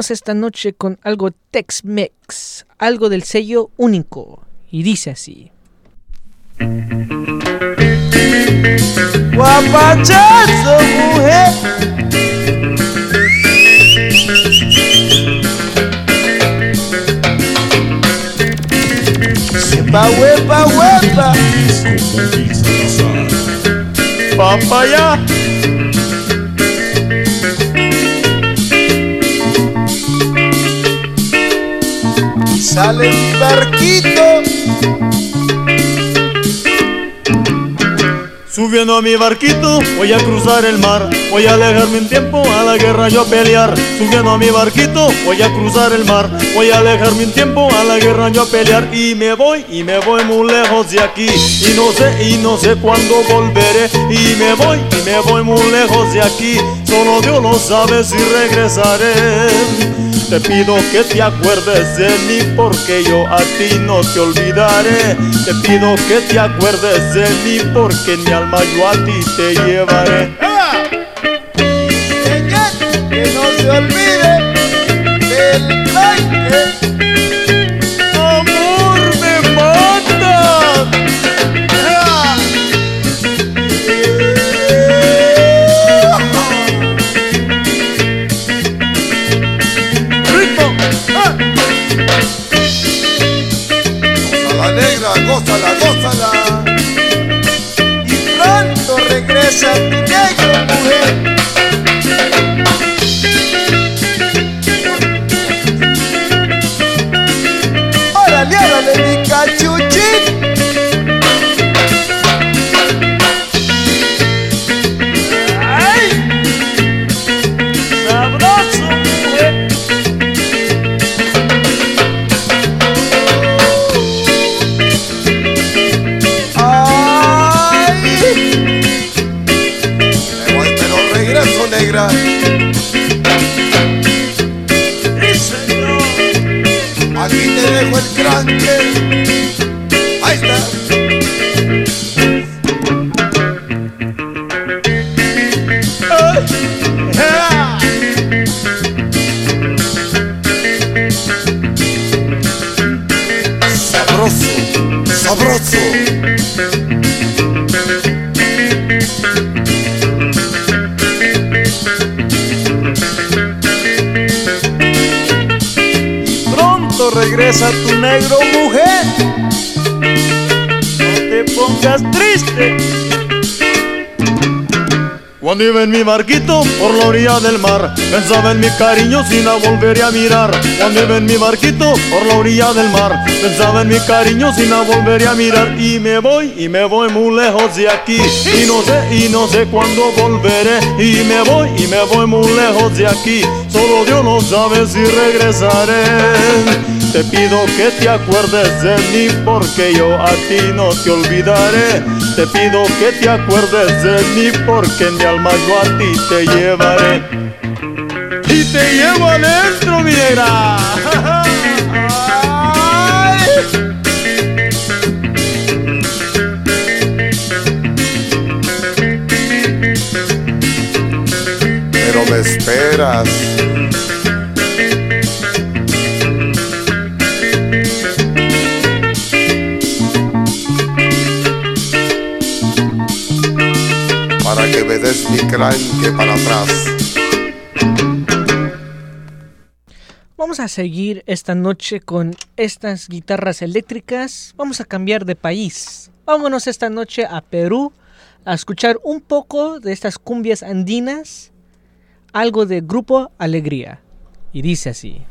Vámonos esta noche con algo Tex-Mex, algo del sello único. Y dice así. Guapachazo, mujer. Huepa, huepa, huepa. Papaya. Sale mi barquito. Subiendo a mi barquito, voy a cruzar el mar. Voy a alejarme un tiempo a la guerra yo pelear. Subiendo a mi barquito, voy a cruzar el mar. Voy a alejarme un tiempo a la guerra yo pelear. Y me voy, y me voy muy lejos de aquí. Y no sé, y no sé cuándo volveré. Y me voy, y me voy muy lejos de aquí. Solo Dios lo sabe si regresaré. Te pido que te acuerdes de mí porque yo a ti no te olvidaré. Te pido que te acuerdes de mí porque mi alma yo a ti te llevaré. Que no se olvide del tranque. Gózala, gózala. Y pronto regresa tu negro, mujer. Dejo el cranque. Ahí está. Regresa tu negro mujer. No te pongas triste. Cuando iba en mi barquito por la orilla del mar, pensaba en mi cariño sin la volver a mirar. Cuando iba en mi barquito por la orilla del mar, pensaba en mi cariño sin la volver a mirar. Y me voy, y me voy muy lejos de aquí. Y no sé, y no sé cuándo volveré. Y me voy, y me voy muy lejos de aquí. Solo Dios lo sabe si regresaré. Te pido que te acuerdes de mí porque yo a ti no te olvidaré. Te pido que te acuerdes de mí porque en mi alma yo a ti te llevaré. Y te llevo adentro, mi. Pero me esperas. Que des mi cranque para atrás. Vamos a seguir esta noche con estas guitarras eléctricas. Vamos a cambiar de país. Vámonos esta noche a Perú a escuchar un poco de estas cumbias andinas, algo de Grupo Alegría. Y dice así.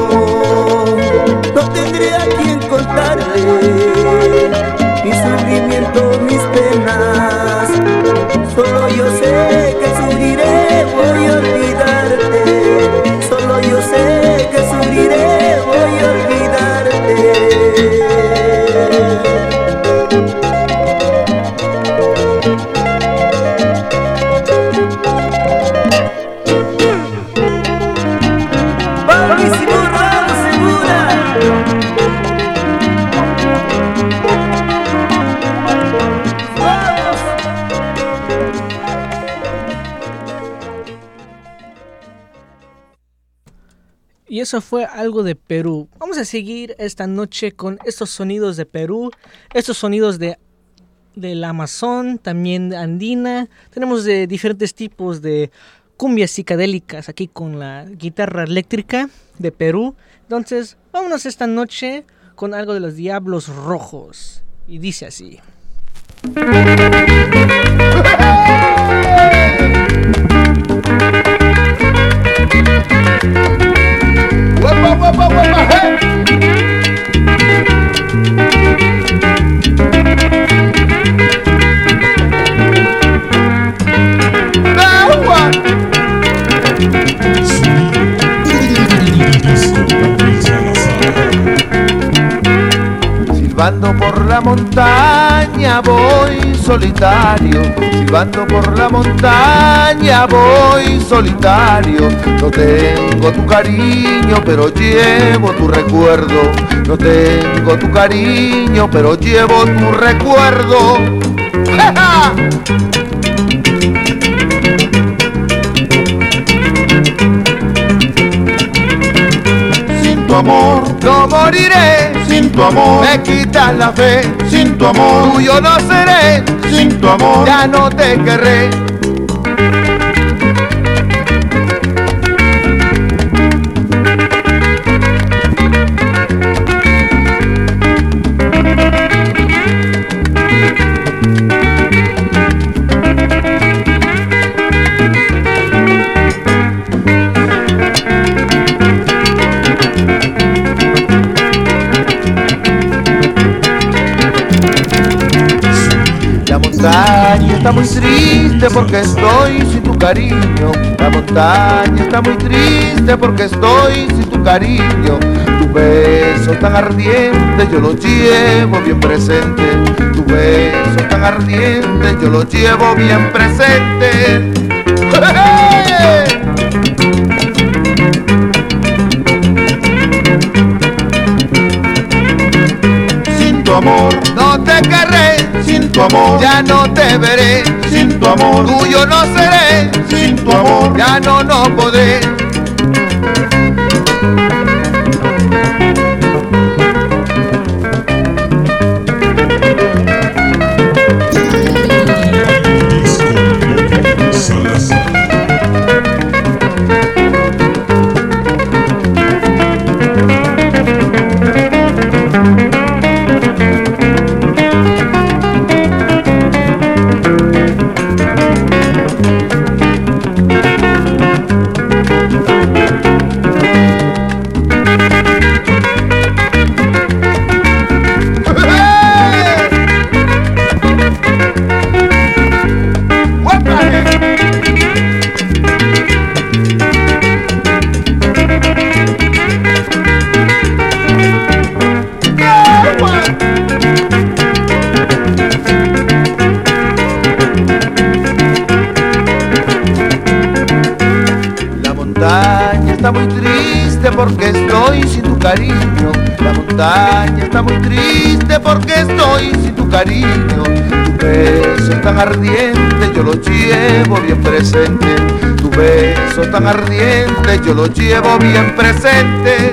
Oh eso fue algo de Perú. Vamos a seguir esta noche con estos sonidos de Perú, estos sonidos de del Amazon, también andina. Tenemos de diferentes tipos de cumbias psicadélicas aquí con la guitarra eléctrica de Perú. Entonces, vámonos esta noche con algo de los Diablos Rojos. Y dice así. Whoa, whoa, whoa, whoa, whoa, hey! Silbando por la montaña voy solitario, silbando por la montaña voy solitario. No tengo tu cariño, pero llevo tu recuerdo. No tengo tu cariño, pero llevo tu recuerdo. amor. No moriré, sin tu amor. Me quitas la fe, sin tu amor. Tuyo no seré, sin tu amor. Ya no te querré. Montaña está muy triste porque estoy sin tu cariño. La montaña está muy triste porque estoy sin tu cariño. Tu beso tan ardiente yo lo llevo bien presente. Tu beso tan ardiente yo lo llevo bien presente. Sin tu amor no te querré, tu amor. Ya no te veré, sin tu amor. Tuyo no seré, sin tu amor. Ya no no podré. Triste porque estoy sin tu cariño. Tu beso tan ardiente yo lo llevo bien presente. Tu beso tan ardiente yo lo llevo bien presente.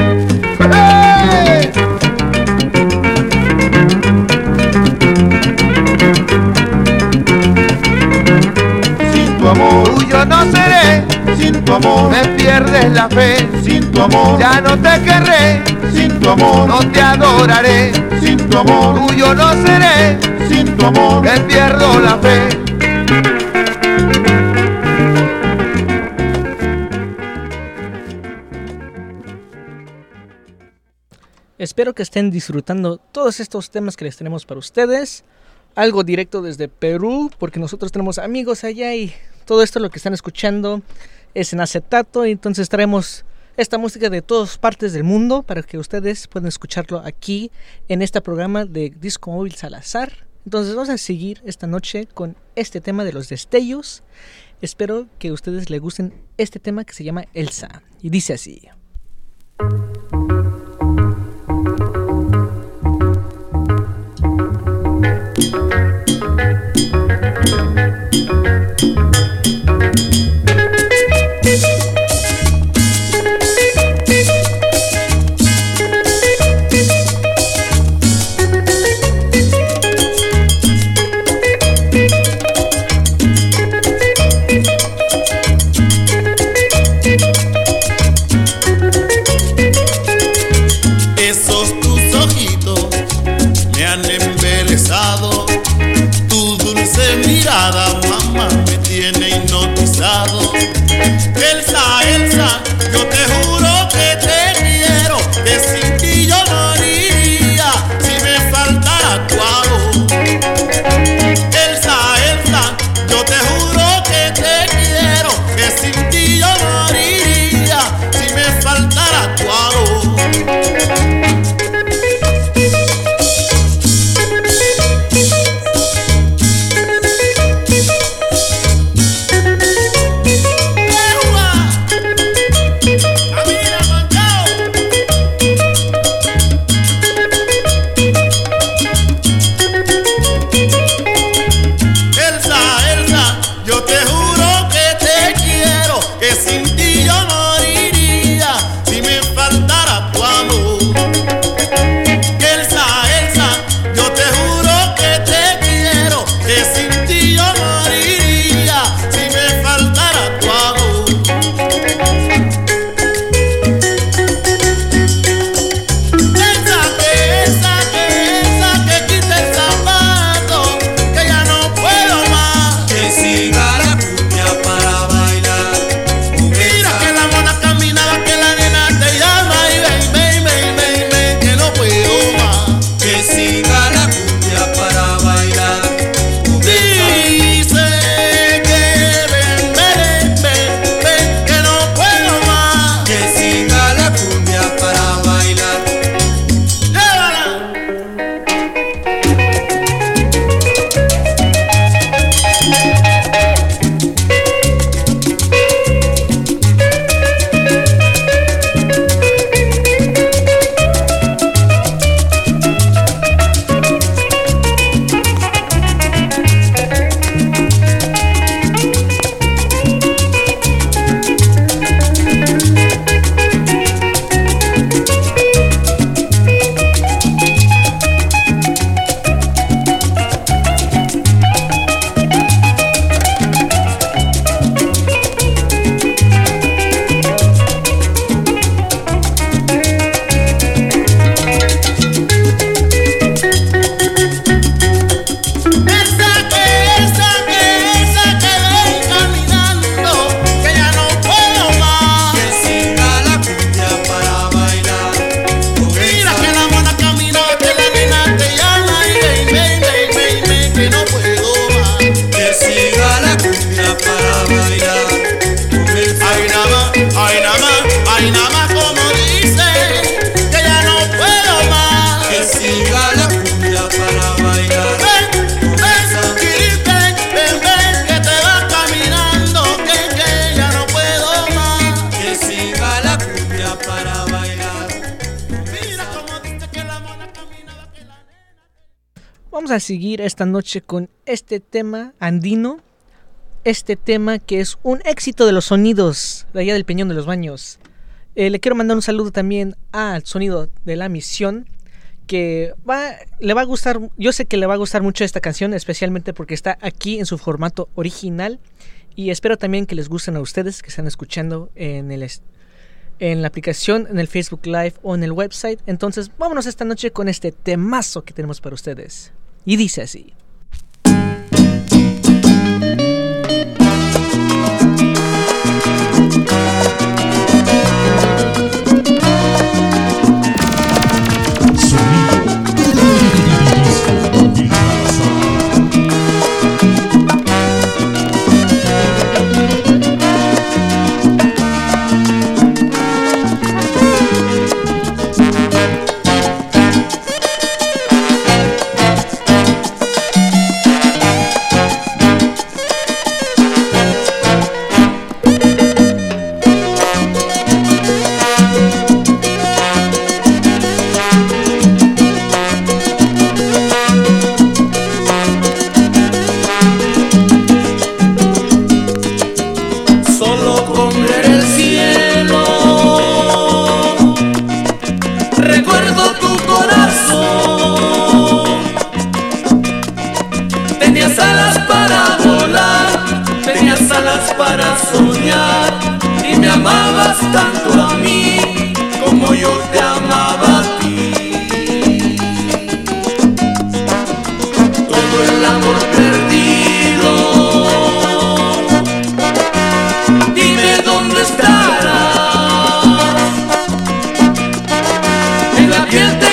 Sin tu amor. Me pierdes la fe, sin tu amor. Ya no te querré, sin tu amor. No te adoraré, sin tu amor. Tuyo no seré, sin tu amor. Me pierdo la fe. Espero que estén disfrutando todos estos temas que les tenemos para ustedes. Algo directo desde Perú, porque nosotros tenemos amigos allá y todo esto lo que están escuchando es en acetato. Entonces traemos esta música de todas partes del mundo para que ustedes puedan escucharlo aquí en este programa de Disco Móvil Salazar. Entonces vamos a seguir esta noche con este tema de los destellos. Espero que a ustedes les gusten este tema que se llama Elsa. Y dice así. Esta noche con este tema andino. Este tema que es un éxito de los sonidos de allá del Peñón de los Baños. Eh, le quiero mandar un saludo también al sonido de la misión. Que va, le va a gustar, yo sé que le va a gustar mucho esta canción, especialmente porque está aquí en su formato original. Y espero también que les gusten a ustedes que están escuchando en el, en la aplicación, en el Facebook Live o en el website. Entonces, vámonos esta noche con este temazo que tenemos para ustedes. Y dice así. piel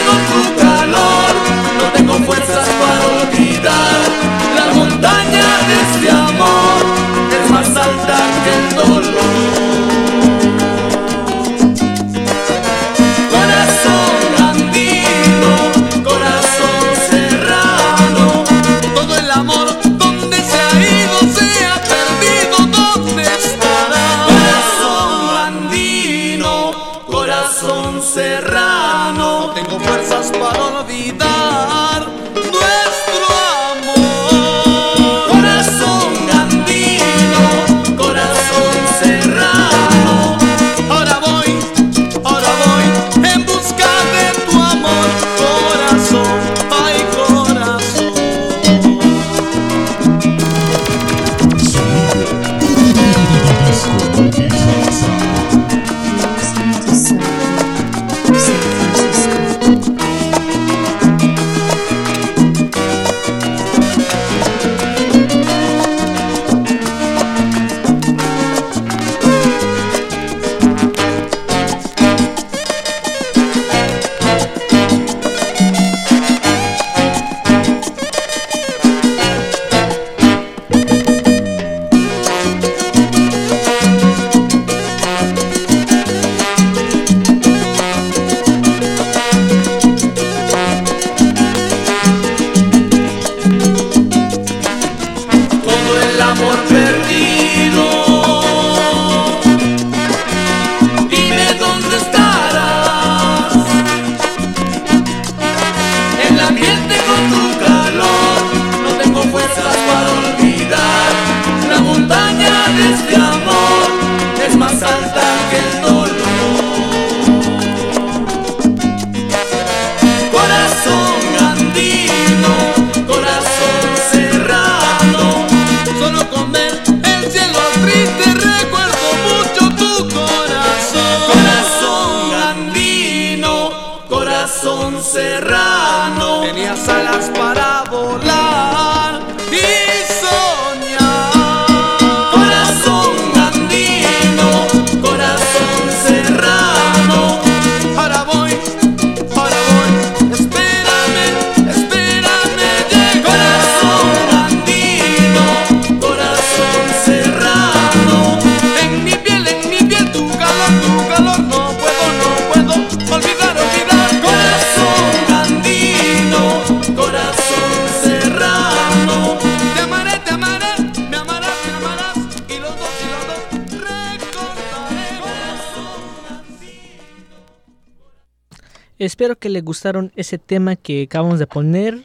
gustaron ese tema que acabamos de poner.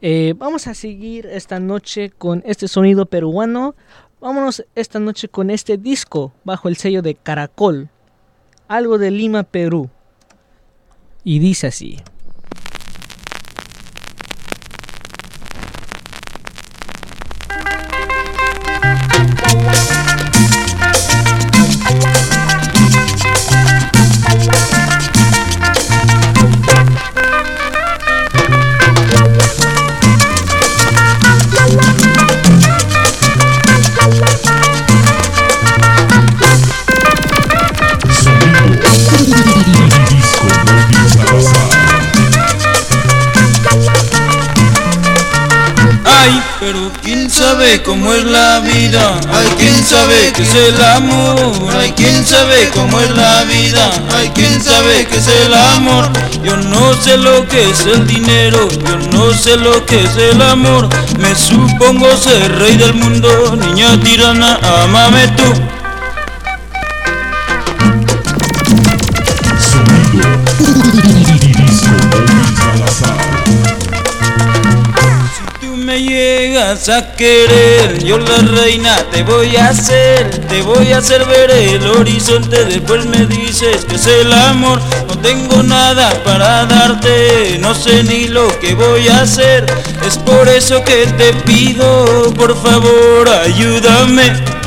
Eh, vamos a seguir esta noche con este sonido peruano. Vámonos esta noche con este disco bajo el sello de Caracol. Algo de Lima, Perú. Y dice así. Sabe cómo es la vida. Ay, quién sabe qué es el amor. Ay, quién sabe cómo es la vida. Ay, quién sabe qué es el amor. Yo no sé lo que es el dinero. Yo no sé lo que es el amor. Me supongo ser rey del mundo. Niña tirana, amame tú. Llegas a querer, yo la reina te voy a hacer, te voy a hacer ver el horizonte, después me dices que es el amor, no tengo nada para darte, no sé ni lo que voy a hacer, es por eso que te pido, por favor, ayúdame.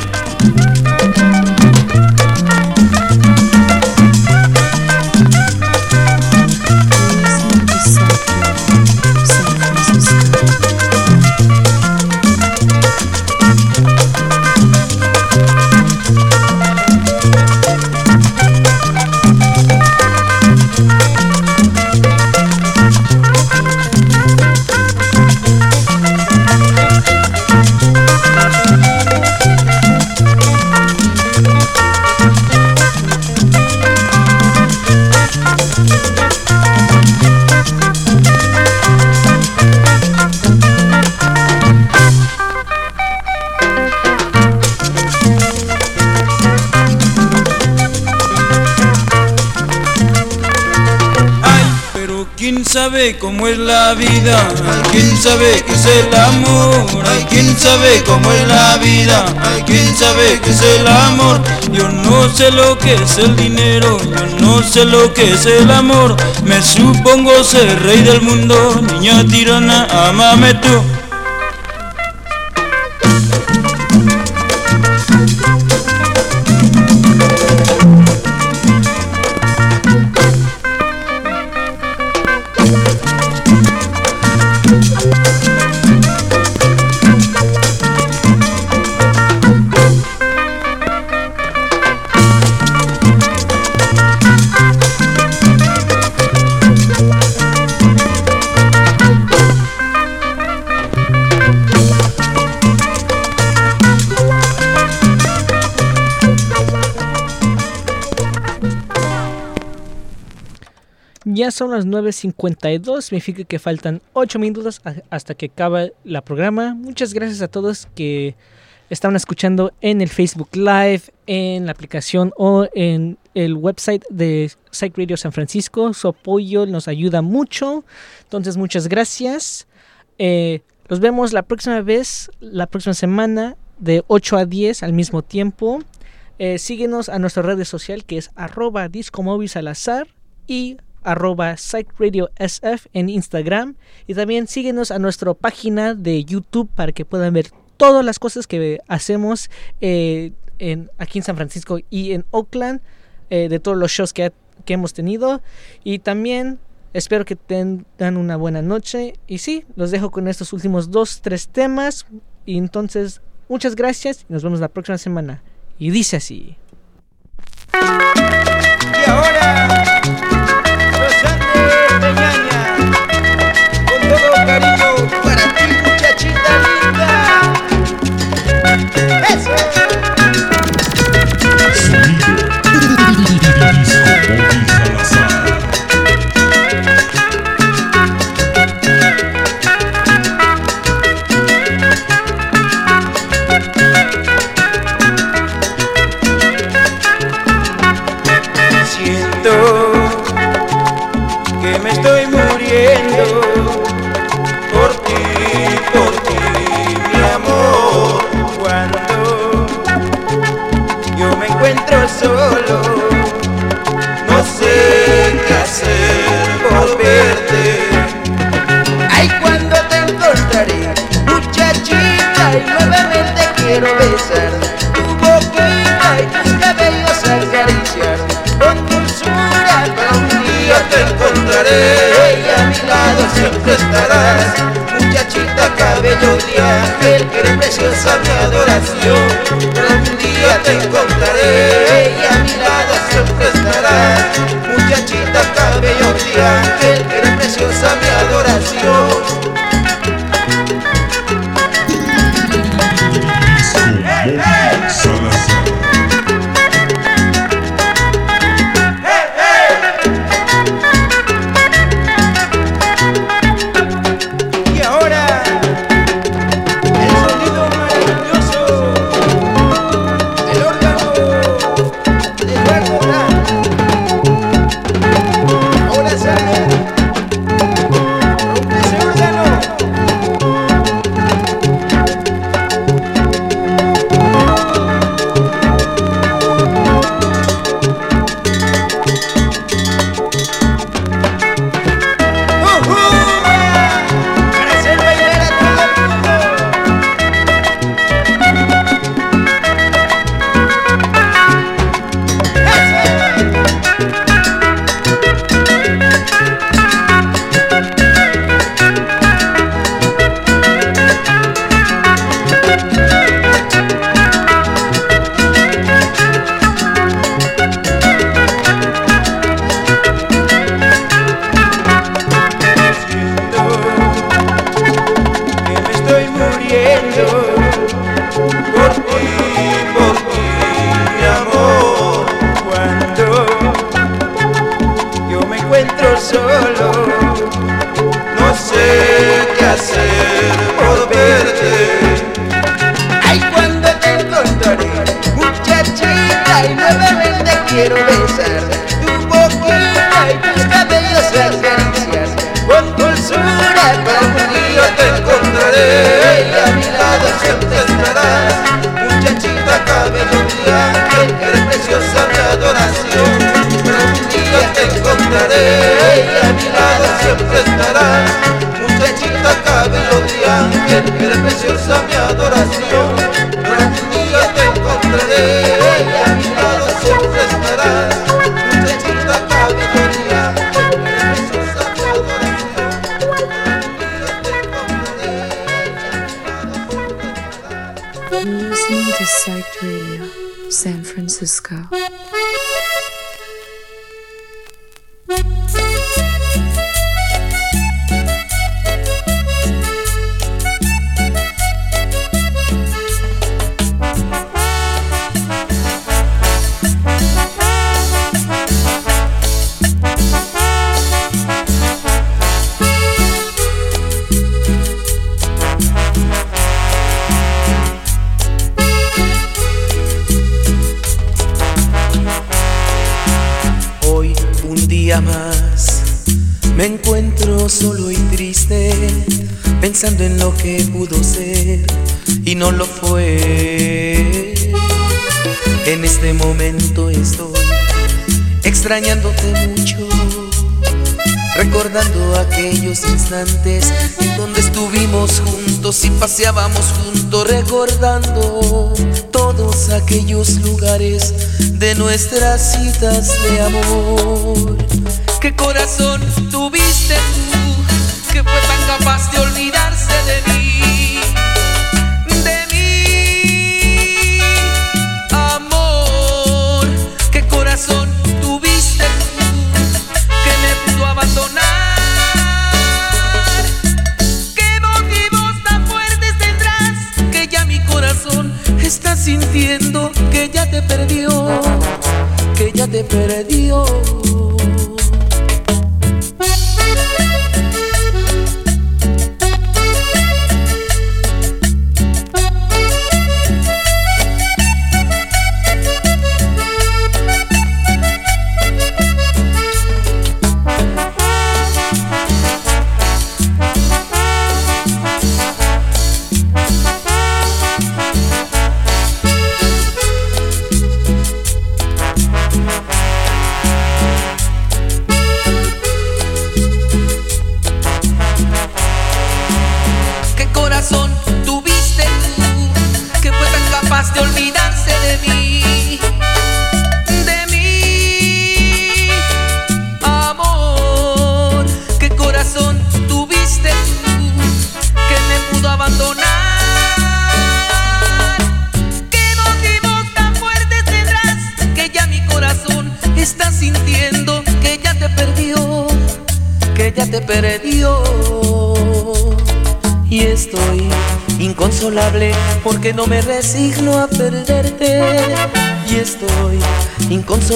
Vida, hay quien sabe qué es el amor, hay quien sabe cómo es la vida, hay quien sabe qué es el amor. Yo no sé lo que es el dinero, yo no sé lo que es el amor. Me supongo ser rey del mundo, niña tirana, amame tú. Son las 9.52, significa que faltan 8 minutos hasta que acabe la programa. Muchas gracias a todos que estaban escuchando en el Facebook Live, en la aplicación o en el website de Psych Radio San Francisco. Su apoyo nos ayuda mucho. Entonces, muchas gracias. Eh, los vemos la próxima vez, la próxima semana, de 8 a 10 al mismo tiempo. Eh, síguenos a nuestra red social que es arroba discomovi salazar y arroba SF en Instagram. Y también síguenos a nuestra página de YouTube para que puedan ver todas las cosas que hacemos eh, aquí en San Francisco y en Oakland, eh, de todos los shows que, que hemos tenido. Y también espero que tengan una buena noche. Y sí, los dejo con estos últimos dos, tres temas. Y entonces, muchas gracias y nos vemos la próxima semana. Y dice así. Y ahora, en donde estuvimos juntos y paseábamos juntos recordando todos aquellos lugares de nuestras citas de amor. ¿Qué corazón tuviste tú que fue tan capaz de olvidar?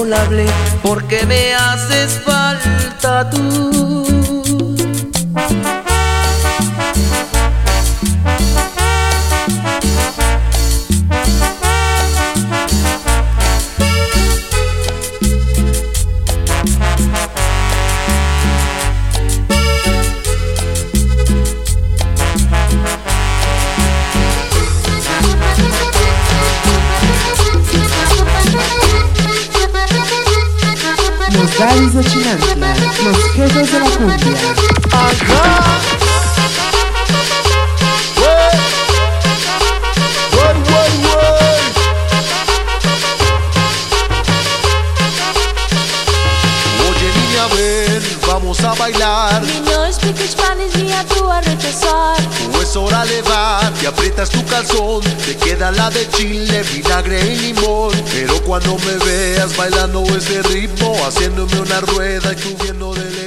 lovely